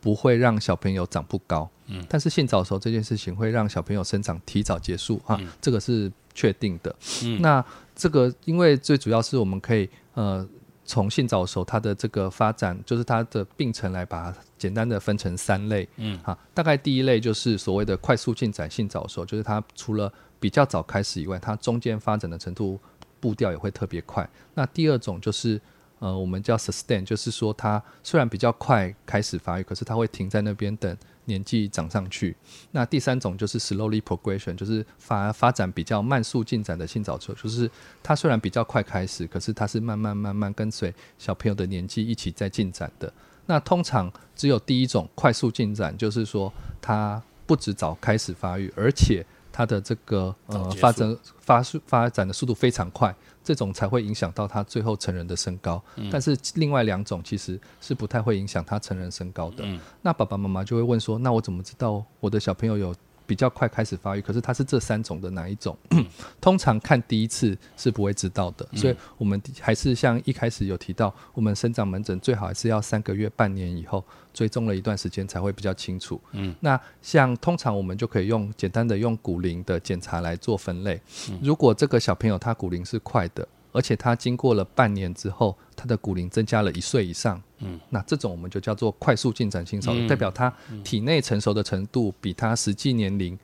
不会让小朋友长不高，嗯，但是性早熟这件事情会让小朋友生长提早结束啊，这个是确定的。那这个因为最主要是我们可以呃。从性早熟，它的这个发展就是它的病程来把它简单的分成三类，嗯，哈，大概第一类就是所谓的快速进展性早熟，就是它除了比较早开始以外，它中间发展的程度步调也会特别快。那第二种就是呃，我们叫 sustain，就是说它虽然比较快开始发育，可是它会停在那边等。年纪长上去，那第三种就是 slowly progression，就是发发展比较慢速进展的性早熟，就是它虽然比较快开始，可是它是慢慢慢慢跟随小朋友的年纪一起在进展的。那通常只有第一种快速进展，就是说它不止早开始发育，而且它的这个呃发展发速发展的速度非常快。这种才会影响到他最后成人的身高，但是另外两种其实是不太会影响他成人身高的。那爸爸妈妈就会问说：那我怎么知道我的小朋友有？比较快开始发育，可是它是这三种的哪一种？通常看第一次是不会知道的，所以我们还是像一开始有提到，我们生长门诊最好还是要三个月、半年以后追踪了一段时间才会比较清楚。嗯，那像通常我们就可以用简单的用骨龄的检查来做分类。如果这个小朋友他骨龄是快的。而且他经过了半年之后，他的骨龄增加了一岁以上，嗯，那这种我们就叫做快速进展性早熟，代表他体内成熟的程度比他实际年龄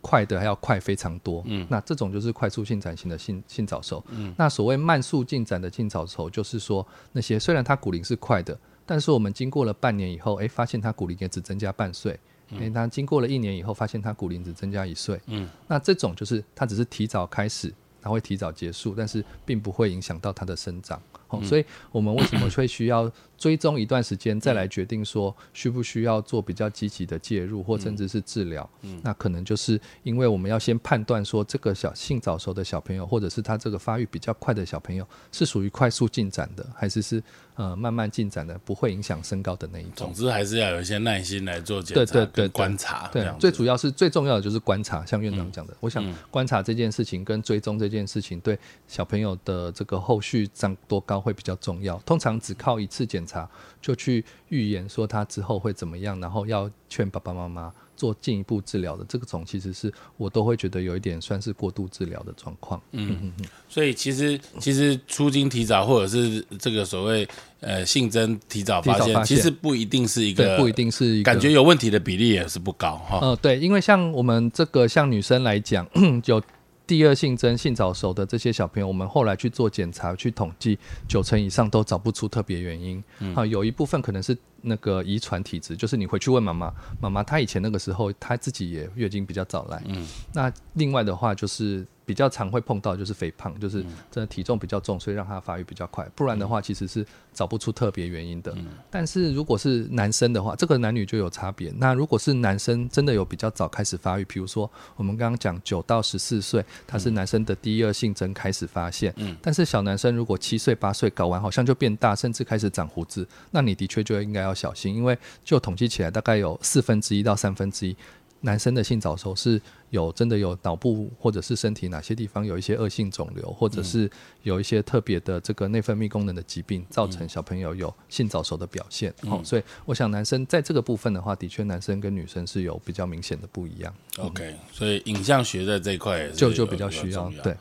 快的还要快非常多，嗯，那这种就是快速进展型的性性早熟，嗯，那所谓慢速进展的性早熟，就是说那些虽然他骨龄是快的，但是我们经过了半年以后，哎，发现他骨龄也只增加半岁，哎，他经过了一年以后，发现他骨龄只增加一岁，嗯，那这种就是他只是提早开始。它会提早结束，但是并不会影响到它的生长。哦，所以我们为什么会需要追踪一段时间，再来决定说需不需要做比较积极的介入，或甚至是治疗。嗯，那可能就是因为我们要先判断说这个小性早熟的小朋友，或者是他这个发育比较快的小朋友，是属于快速进展的，还是是呃慢慢进展的，不会影响身高的那一种。总之还是要有一些耐心来做检查对对观察。对，最主要是最重要的就是观察。像院长讲的，我想观察这件事情跟追踪这件事情，对小朋友的这个后续长多高会比较重要。通常只靠一次检查就去预言说他之后会怎么样，然后要劝爸爸妈妈做进一步治疗的这个种，其实是我都会觉得有一点算是过度治疗的状况。嗯嗯嗯。所以其实其实出经提早，或者是这个所谓呃性征提早发现，其实不一定是一个不一定是一个感觉有问题的比例也是不高哈。嗯，对，因为像我们这个像女生来讲有。第二性征性早熟的这些小朋友，我们后来去做检查，去统计，九成以上都找不出特别原因。啊，有一部分可能是那个遗传体质，就是你回去问妈妈，妈妈她以前那个时候她自己也月经比较早来。嗯，那另外的话就是。比较常会碰到就是肥胖，就是真的体重比较重，所以让他发育比较快。不然的话，其实是找不出特别原因的。但是如果是男生的话，这个男女就有差别。那如果是男生真的有比较早开始发育，比如说我们刚刚讲九到十四岁，他是男生的第二性征开始发现。嗯。但是小男生如果七岁八岁搞完，好像就变大，甚至开始长胡子，那你的确就应该要小心，因为就统计起来，大概有四分之一到三分之一男生的性早熟是。有真的有脑部或者是身体哪些地方有一些恶性肿瘤，或者是有一些特别的这个内分泌功能的疾病，造成小朋友有性早熟的表现。哦，所以我想男生在这个部分的话，的确男生跟女生是有比较明显的不一样。OK，所以影像学在这一块就就比较需要。对，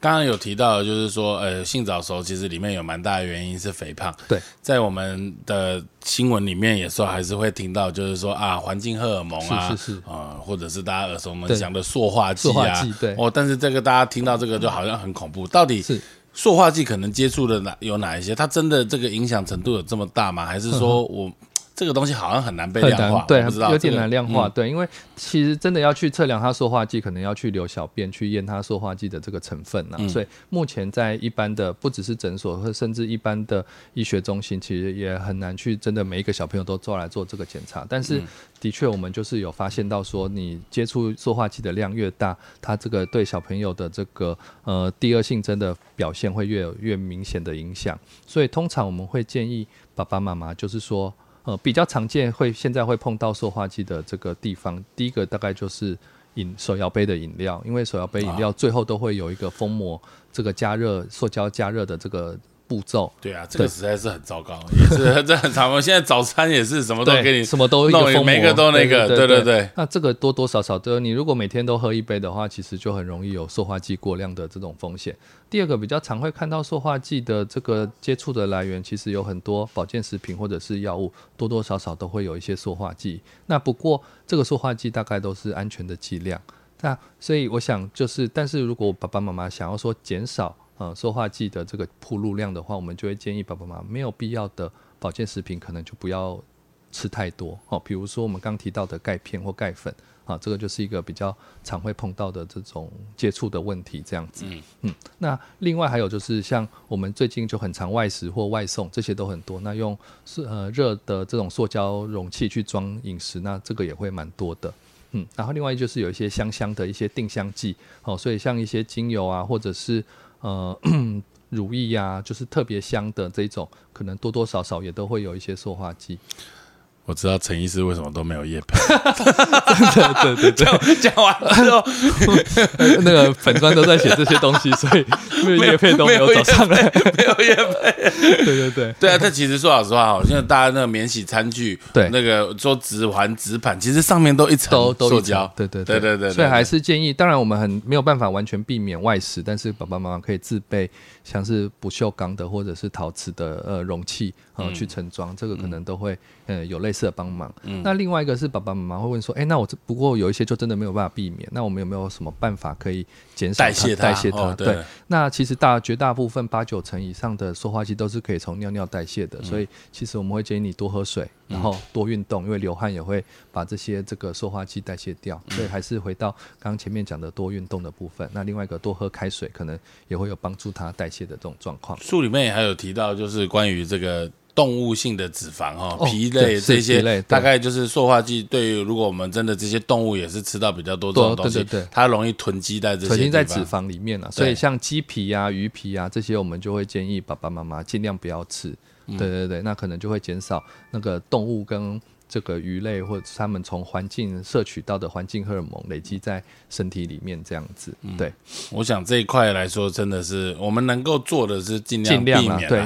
刚刚有提到就是说，呃，性早熟其实里面有蛮大的原因是肥胖。对，在我们的新闻里面也说还是会听到，就是说啊，环境荷尔蒙啊，是是啊，或者是大家耳熟能详。的塑化剂啊，对哦，但是这个大家听到这个就好像很恐怖，到底是塑化剂可能接触的哪有哪一些？它真的这个影响程度有这么大吗？还是说我？这个东西好像很难被量化，对，有点难量化，对，因为其实真的要去测量它塑化剂，可能要去留小便去验它塑化剂的这个成分呢。所以目前在一般的不只是诊所，或甚至一般的医学中心，其实也很难去真的每一个小朋友都做来做这个检查。但是的确，我们就是有发现到说，你接触塑化剂的量越大，它这个对小朋友的这个呃第二性征的表现会越有越明显的影响。所以通常我们会建议爸爸妈妈就是说。呃，比较常见会现在会碰到塑化剂的这个地方，第一个大概就是饮手摇杯的饮料，因为手摇杯饮料最后都会有一个封膜，这个加热塑胶加热的这个。步骤对啊，这个实在是很糟糕，也是 这很长。现在早餐也是什么都给你，什么都弄，每个都那个，对对对。那这个多多少少的，你如果每天都喝一杯的话，其实就很容易有塑化剂过量的这种风险。第二个比较常会看到塑化剂的这个接触的来源，其实有很多保健食品或者是药物，多多少少都会有一些塑化剂。那不过这个塑化剂大概都是安全的剂量。那所以我想就是，但是如果爸爸妈妈想要说减少。呃，塑化剂的这个铺路量的话，我们就会建议爸爸妈妈没有必要的保健食品，可能就不要吃太多哦。比如说我们刚提到的钙片或钙粉啊，这个就是一个比较常会碰到的这种接触的问题，这样子。嗯嗯。那另外还有就是像我们最近就很常外食或外送，这些都很多。那用是呃热的这种塑胶容器去装饮食，那这个也会蛮多的。嗯。然后另外就是有一些香香的一些定香剂哦，所以像一些精油啊，或者是呃，如意呀，就是特别香的这种，可能多多少少也都会有一些塑化剂。我知道陈医师为什么都没有夜配，对对对对，讲完之后，那个粉砖都在写这些东西，所以没有夜配都没有找上。来，没有夜配，对对对，对啊，这其实说老实话哦，现在大家那个免洗餐具，对。那个做纸环纸板，其实上面都一层塑胶，对对对对对，所以还是建议，当然我们很没有办法完全避免外食，但是爸爸妈妈可以自备，像是不锈钢的或者是陶瓷的呃容器呃去盛装，这个可能都会呃有类似。的帮忙，那另外一个是爸爸妈妈会问说，哎，那我这不过有一些就真的没有办法避免，那我们有没有什么办法可以减少代谢代谢它？对，那其实大绝大部分八九成以上的塑化剂都是可以从尿尿代谢的，所以其实我们会建议你多喝水，然后多运动，因为流汗也会把这些这个塑化剂代谢掉，所以还是回到刚刚前面讲的多运动的部分。那另外一个多喝开水，可能也会有帮助它代谢的这种状况。书里面也还有提到，就是关于这个。动物性的脂肪哈，哦皮类这些大概就是塑化剂。对于如果我们真的这些动物也是吃到比较多这种东西，它容易囤积在这些曾经在脂。肪里面了，所以像鸡皮啊、鱼皮啊这些，我们就会建议爸爸妈妈尽量不要吃。嗯对对对，那可能就会减少那个动物跟这个鱼类或者他们从环境摄取到的环境荷尔蒙累积在身体里面这样子。嗯对，我想这一块来说，真的是我们能够做的是尽量避免啊，，对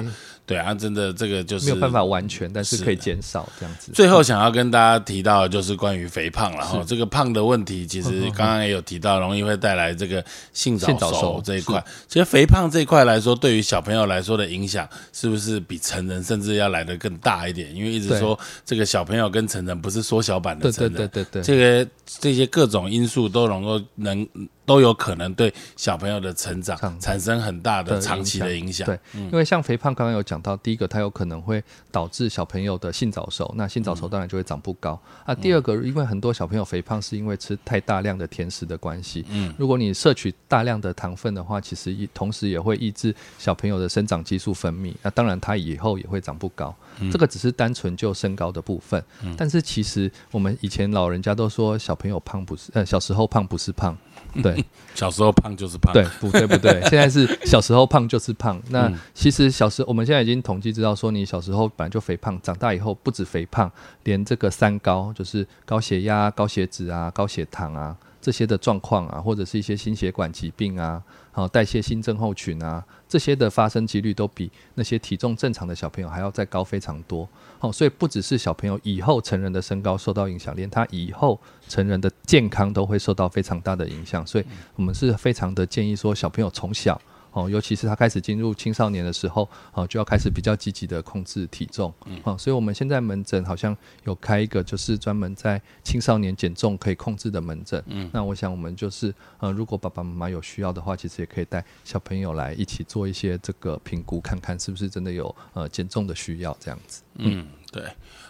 啊，真的这个就是没有办法完全，但是是可以减少这样子。最后想要跟大家提到的就是关于肥胖了哈，这个胖的问题，其实刚刚也有提到，容易会带来这个性早熟熟这一块。其实肥胖这一块来说，对于小朋友来说的影响，是不是比成人甚至要来的更大一点？因为一直对。说这个小朋友跟成人不是缩小版的对成人，对对对对，这个这些各种因素都能够能都有可能对小朋友的成长长产生很大的的长期的影响。对，因为像肥胖刚刚有讲到，第一个它有可能会导致小朋友的性早熟，那性早熟当然就会长不高。啊，第二个，因为很多小朋友肥胖是因为吃太大量的甜食的关系。嗯，如果你摄取大量的糖分的话，其实一同时也会抑制小朋友的生长激素分泌。那当然，他以后也会长不高。这个只是单纯就身高的部分，但是其实我们以前老人家都说小朋友胖不是呃小时候胖不是胖，对。小时候胖就是胖，对，不对不对，现在是 小时候胖就是胖。那嗯其实小时我们现在已经统计知道说，你小时候本来就肥胖，长大以后不止肥胖，连这个三高，就是高血压、高血脂啊、高血糖啊这些的状况啊，或者是一些心血管疾病啊，好、代谢性症候群啊，这些的发生几率都比那些体重正常的小朋友还要再高非常多。好、所以不只是小朋友以后成人的身高受到影响，连他以后成人的健康都会受到非常大的影响。所以我们是非常的建议说，小朋友从小。哦，尤其是他开始进入青少年的时候，哦，就要开始比较积极的控制体重，哦，所以我们现在门诊好像有开一个，就是专门在青少年减重可以控制的门诊。嗯，那我想我们就是，呃，如果爸爸妈妈有需要的话，其实也可以带小朋友来一起做一些这个评估，看看是不是真的有呃减重的需要这样子。嗯，对，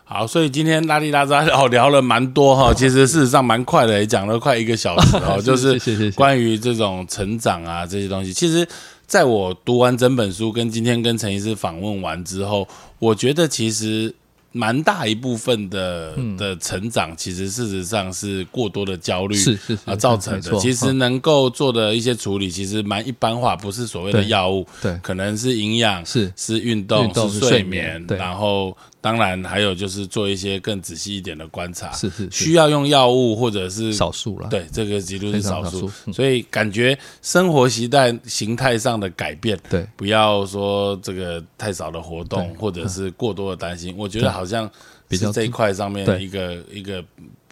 好，所以今天拉里拉扎哦聊了蛮多哈，其实事实上蛮快的，也讲了快一个小时哦，就是关于这种成长啊这些东西，其实。在我读完整本书，跟今天跟陈医师访问完之后，我觉得其实蛮大一部分的、嗯。的成长，其实事实上是过多的焦虑是是是啊造成的。其实嗯。能够做的一些处理，其实蛮一般化，不是所谓的对。药物，对。可能是营养，是。是运动，是是睡睡眠然后当然还有就是做一些更仔细一点的观察，是是是。需要用药物或者是少数了，对这个几率是少数。所以感觉生活习态形态上的改变，对。不要说这个太少的活动或者是过多的担心，我觉得好像比较是这一块上面对。一个一个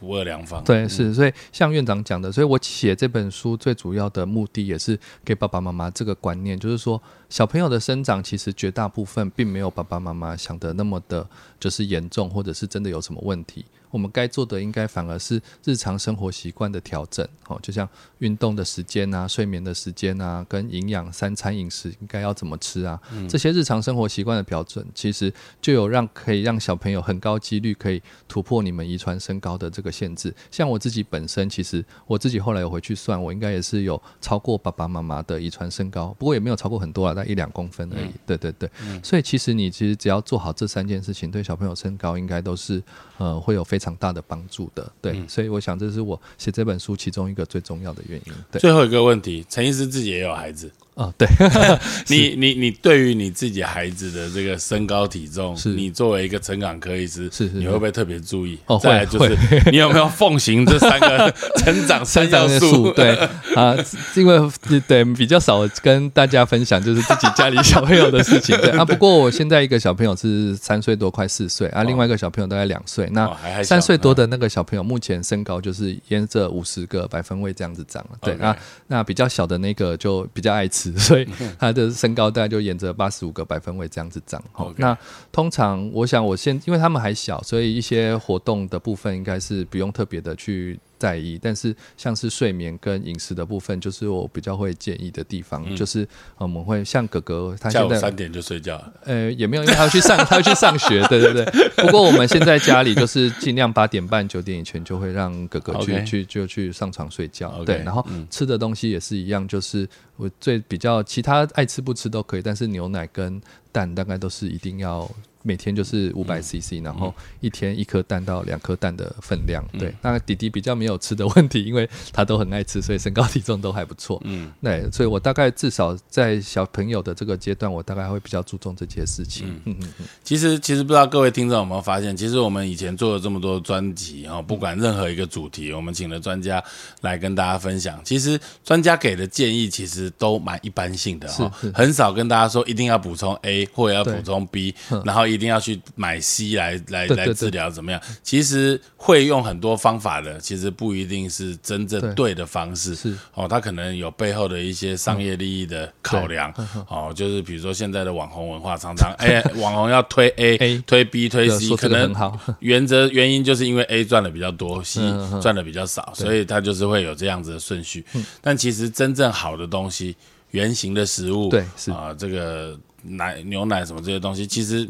不二良方。对，是，所以像院长讲的，所以我写这本书最主要的目的也是给爸爸妈妈这个观念，就是说小朋友的生长其实绝大部分并没有爸爸妈妈想的那么的，就是严重，或者是真的有什么问题。我们该做的应该反而是日常生活习惯的调整，哦，就像运动的时间啊、睡眠的时间啊、跟营养三餐饮食应该要怎么吃啊，这些日常生活习惯的调整，其实就有让可以让小朋友很高几率可以突破你们遗传身高的这个限制。像我自己本身，其实我自己后来有回去算，我应该也是有超过爸爸妈妈的遗传身高，不过也没有超过很多啊，大概一两公分而已。对对对，所以其实你其实只要做好这三件事情，对小朋友身高应该都是呃会有非常大的帮助的。对，所以我想这是我写这本书其中一个最重要的原因。对，最后一个问题，陈医师自己也有孩子，啊、对，你你你对于你自己孩子的这个身高体重，是你作为一个成长科医师，是是你会不会特别注意？哦再来会就是 你有没有奉行这三个 成长三要的素？对啊，因为对比较少跟大家分享，就是自己家里小朋友的事情。对啊，不过我现在一个小朋友是三岁多，快四岁啊，另外一个小朋友大概两岁。那三岁多的那个小朋友，目前身高就是沿着五十个百分位这样子长了。对啊，那比较小的那个就比较爱吃，所以他的身高大概就沿着八十五个百分位这样子长。好那通常我想我现因为他们还小，所以一些活动的部分应该是不用特别的去在意，但是像是睡眠跟饮食的部分，就是我比较会建议的地方，就是呃我们会像哥哥他现在三点就睡觉了，呃，也没有，因为他要去上，他要去上学，对对对。不过我们现在家里就是尽量八点半、九点以前就会让哥哥去去就去上床睡觉对。然后嗯吃的东西也是一样，就是我最比较其他爱吃不吃都可以，但是牛奶跟蛋大概都是一定要每天就是五百 CC，然后一天一颗蛋到两颗蛋的分量。对，那弟弟比较没有吃的问题，因为他都很爱吃，所以身高体重都还不错。嗯，对，所以我大概至少在小朋友的这个阶段，我大概会比较注重这些事情。嗯嗯嗯。其实其实不知道各位听众有没有发现，其实我们以前做了这么多专辑啊，不管任何一个主题，我们请了专家来跟大家分享。其实专家给的建议其实都蛮一般性的哈，很少跟大家说一定要补充 A 或者要补充 B，然后一定要去买 C 来来来治疗怎么样？其实会用很多方法的，其实不一定是真正对的方式。是哦，他可能有背后的一些商业利益的考量。哦，就是比如说现在的网红文化，常常哎，网红要推 A，推 B，推 C，可能 原则原因就是因为 A 赚的比较多，C 赚的比较少，所以他就是会有这样子的顺序。但其实真正好的东西，原形的食物，对，是啊，这个。奶、牛奶什么这些东西，其实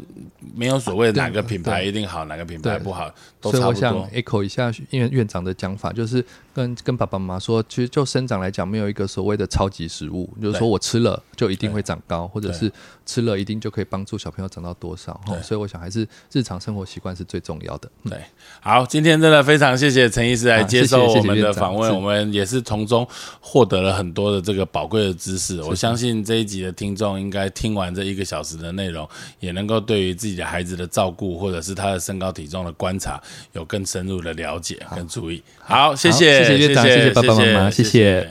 没有所谓哪个品牌一定好，哪个品牌不好，都差不多。所以我想 echo 一下院院长的讲法，就是跟跟爸爸妈妈说，其实就生长来讲，没有一个所谓的超级食物，就是说我吃了就一定会长高，或者是吃了一定就可以帮助小朋友长到多少。所以我想还是日常生活习惯是最重要的。对，好，今天真的非常谢谢陈医师来接受我们的访问，我们也是从中获得了很多的这个宝贵的知识。我相信这一集的听众应该听完这。一个小时的内容，也能够对于自己的孩子的照顾，或者是他的身高体重的观察，有更深入的了解跟注意。好，谢谢，谢谢院长，谢谢爸爸妈妈，谢谢。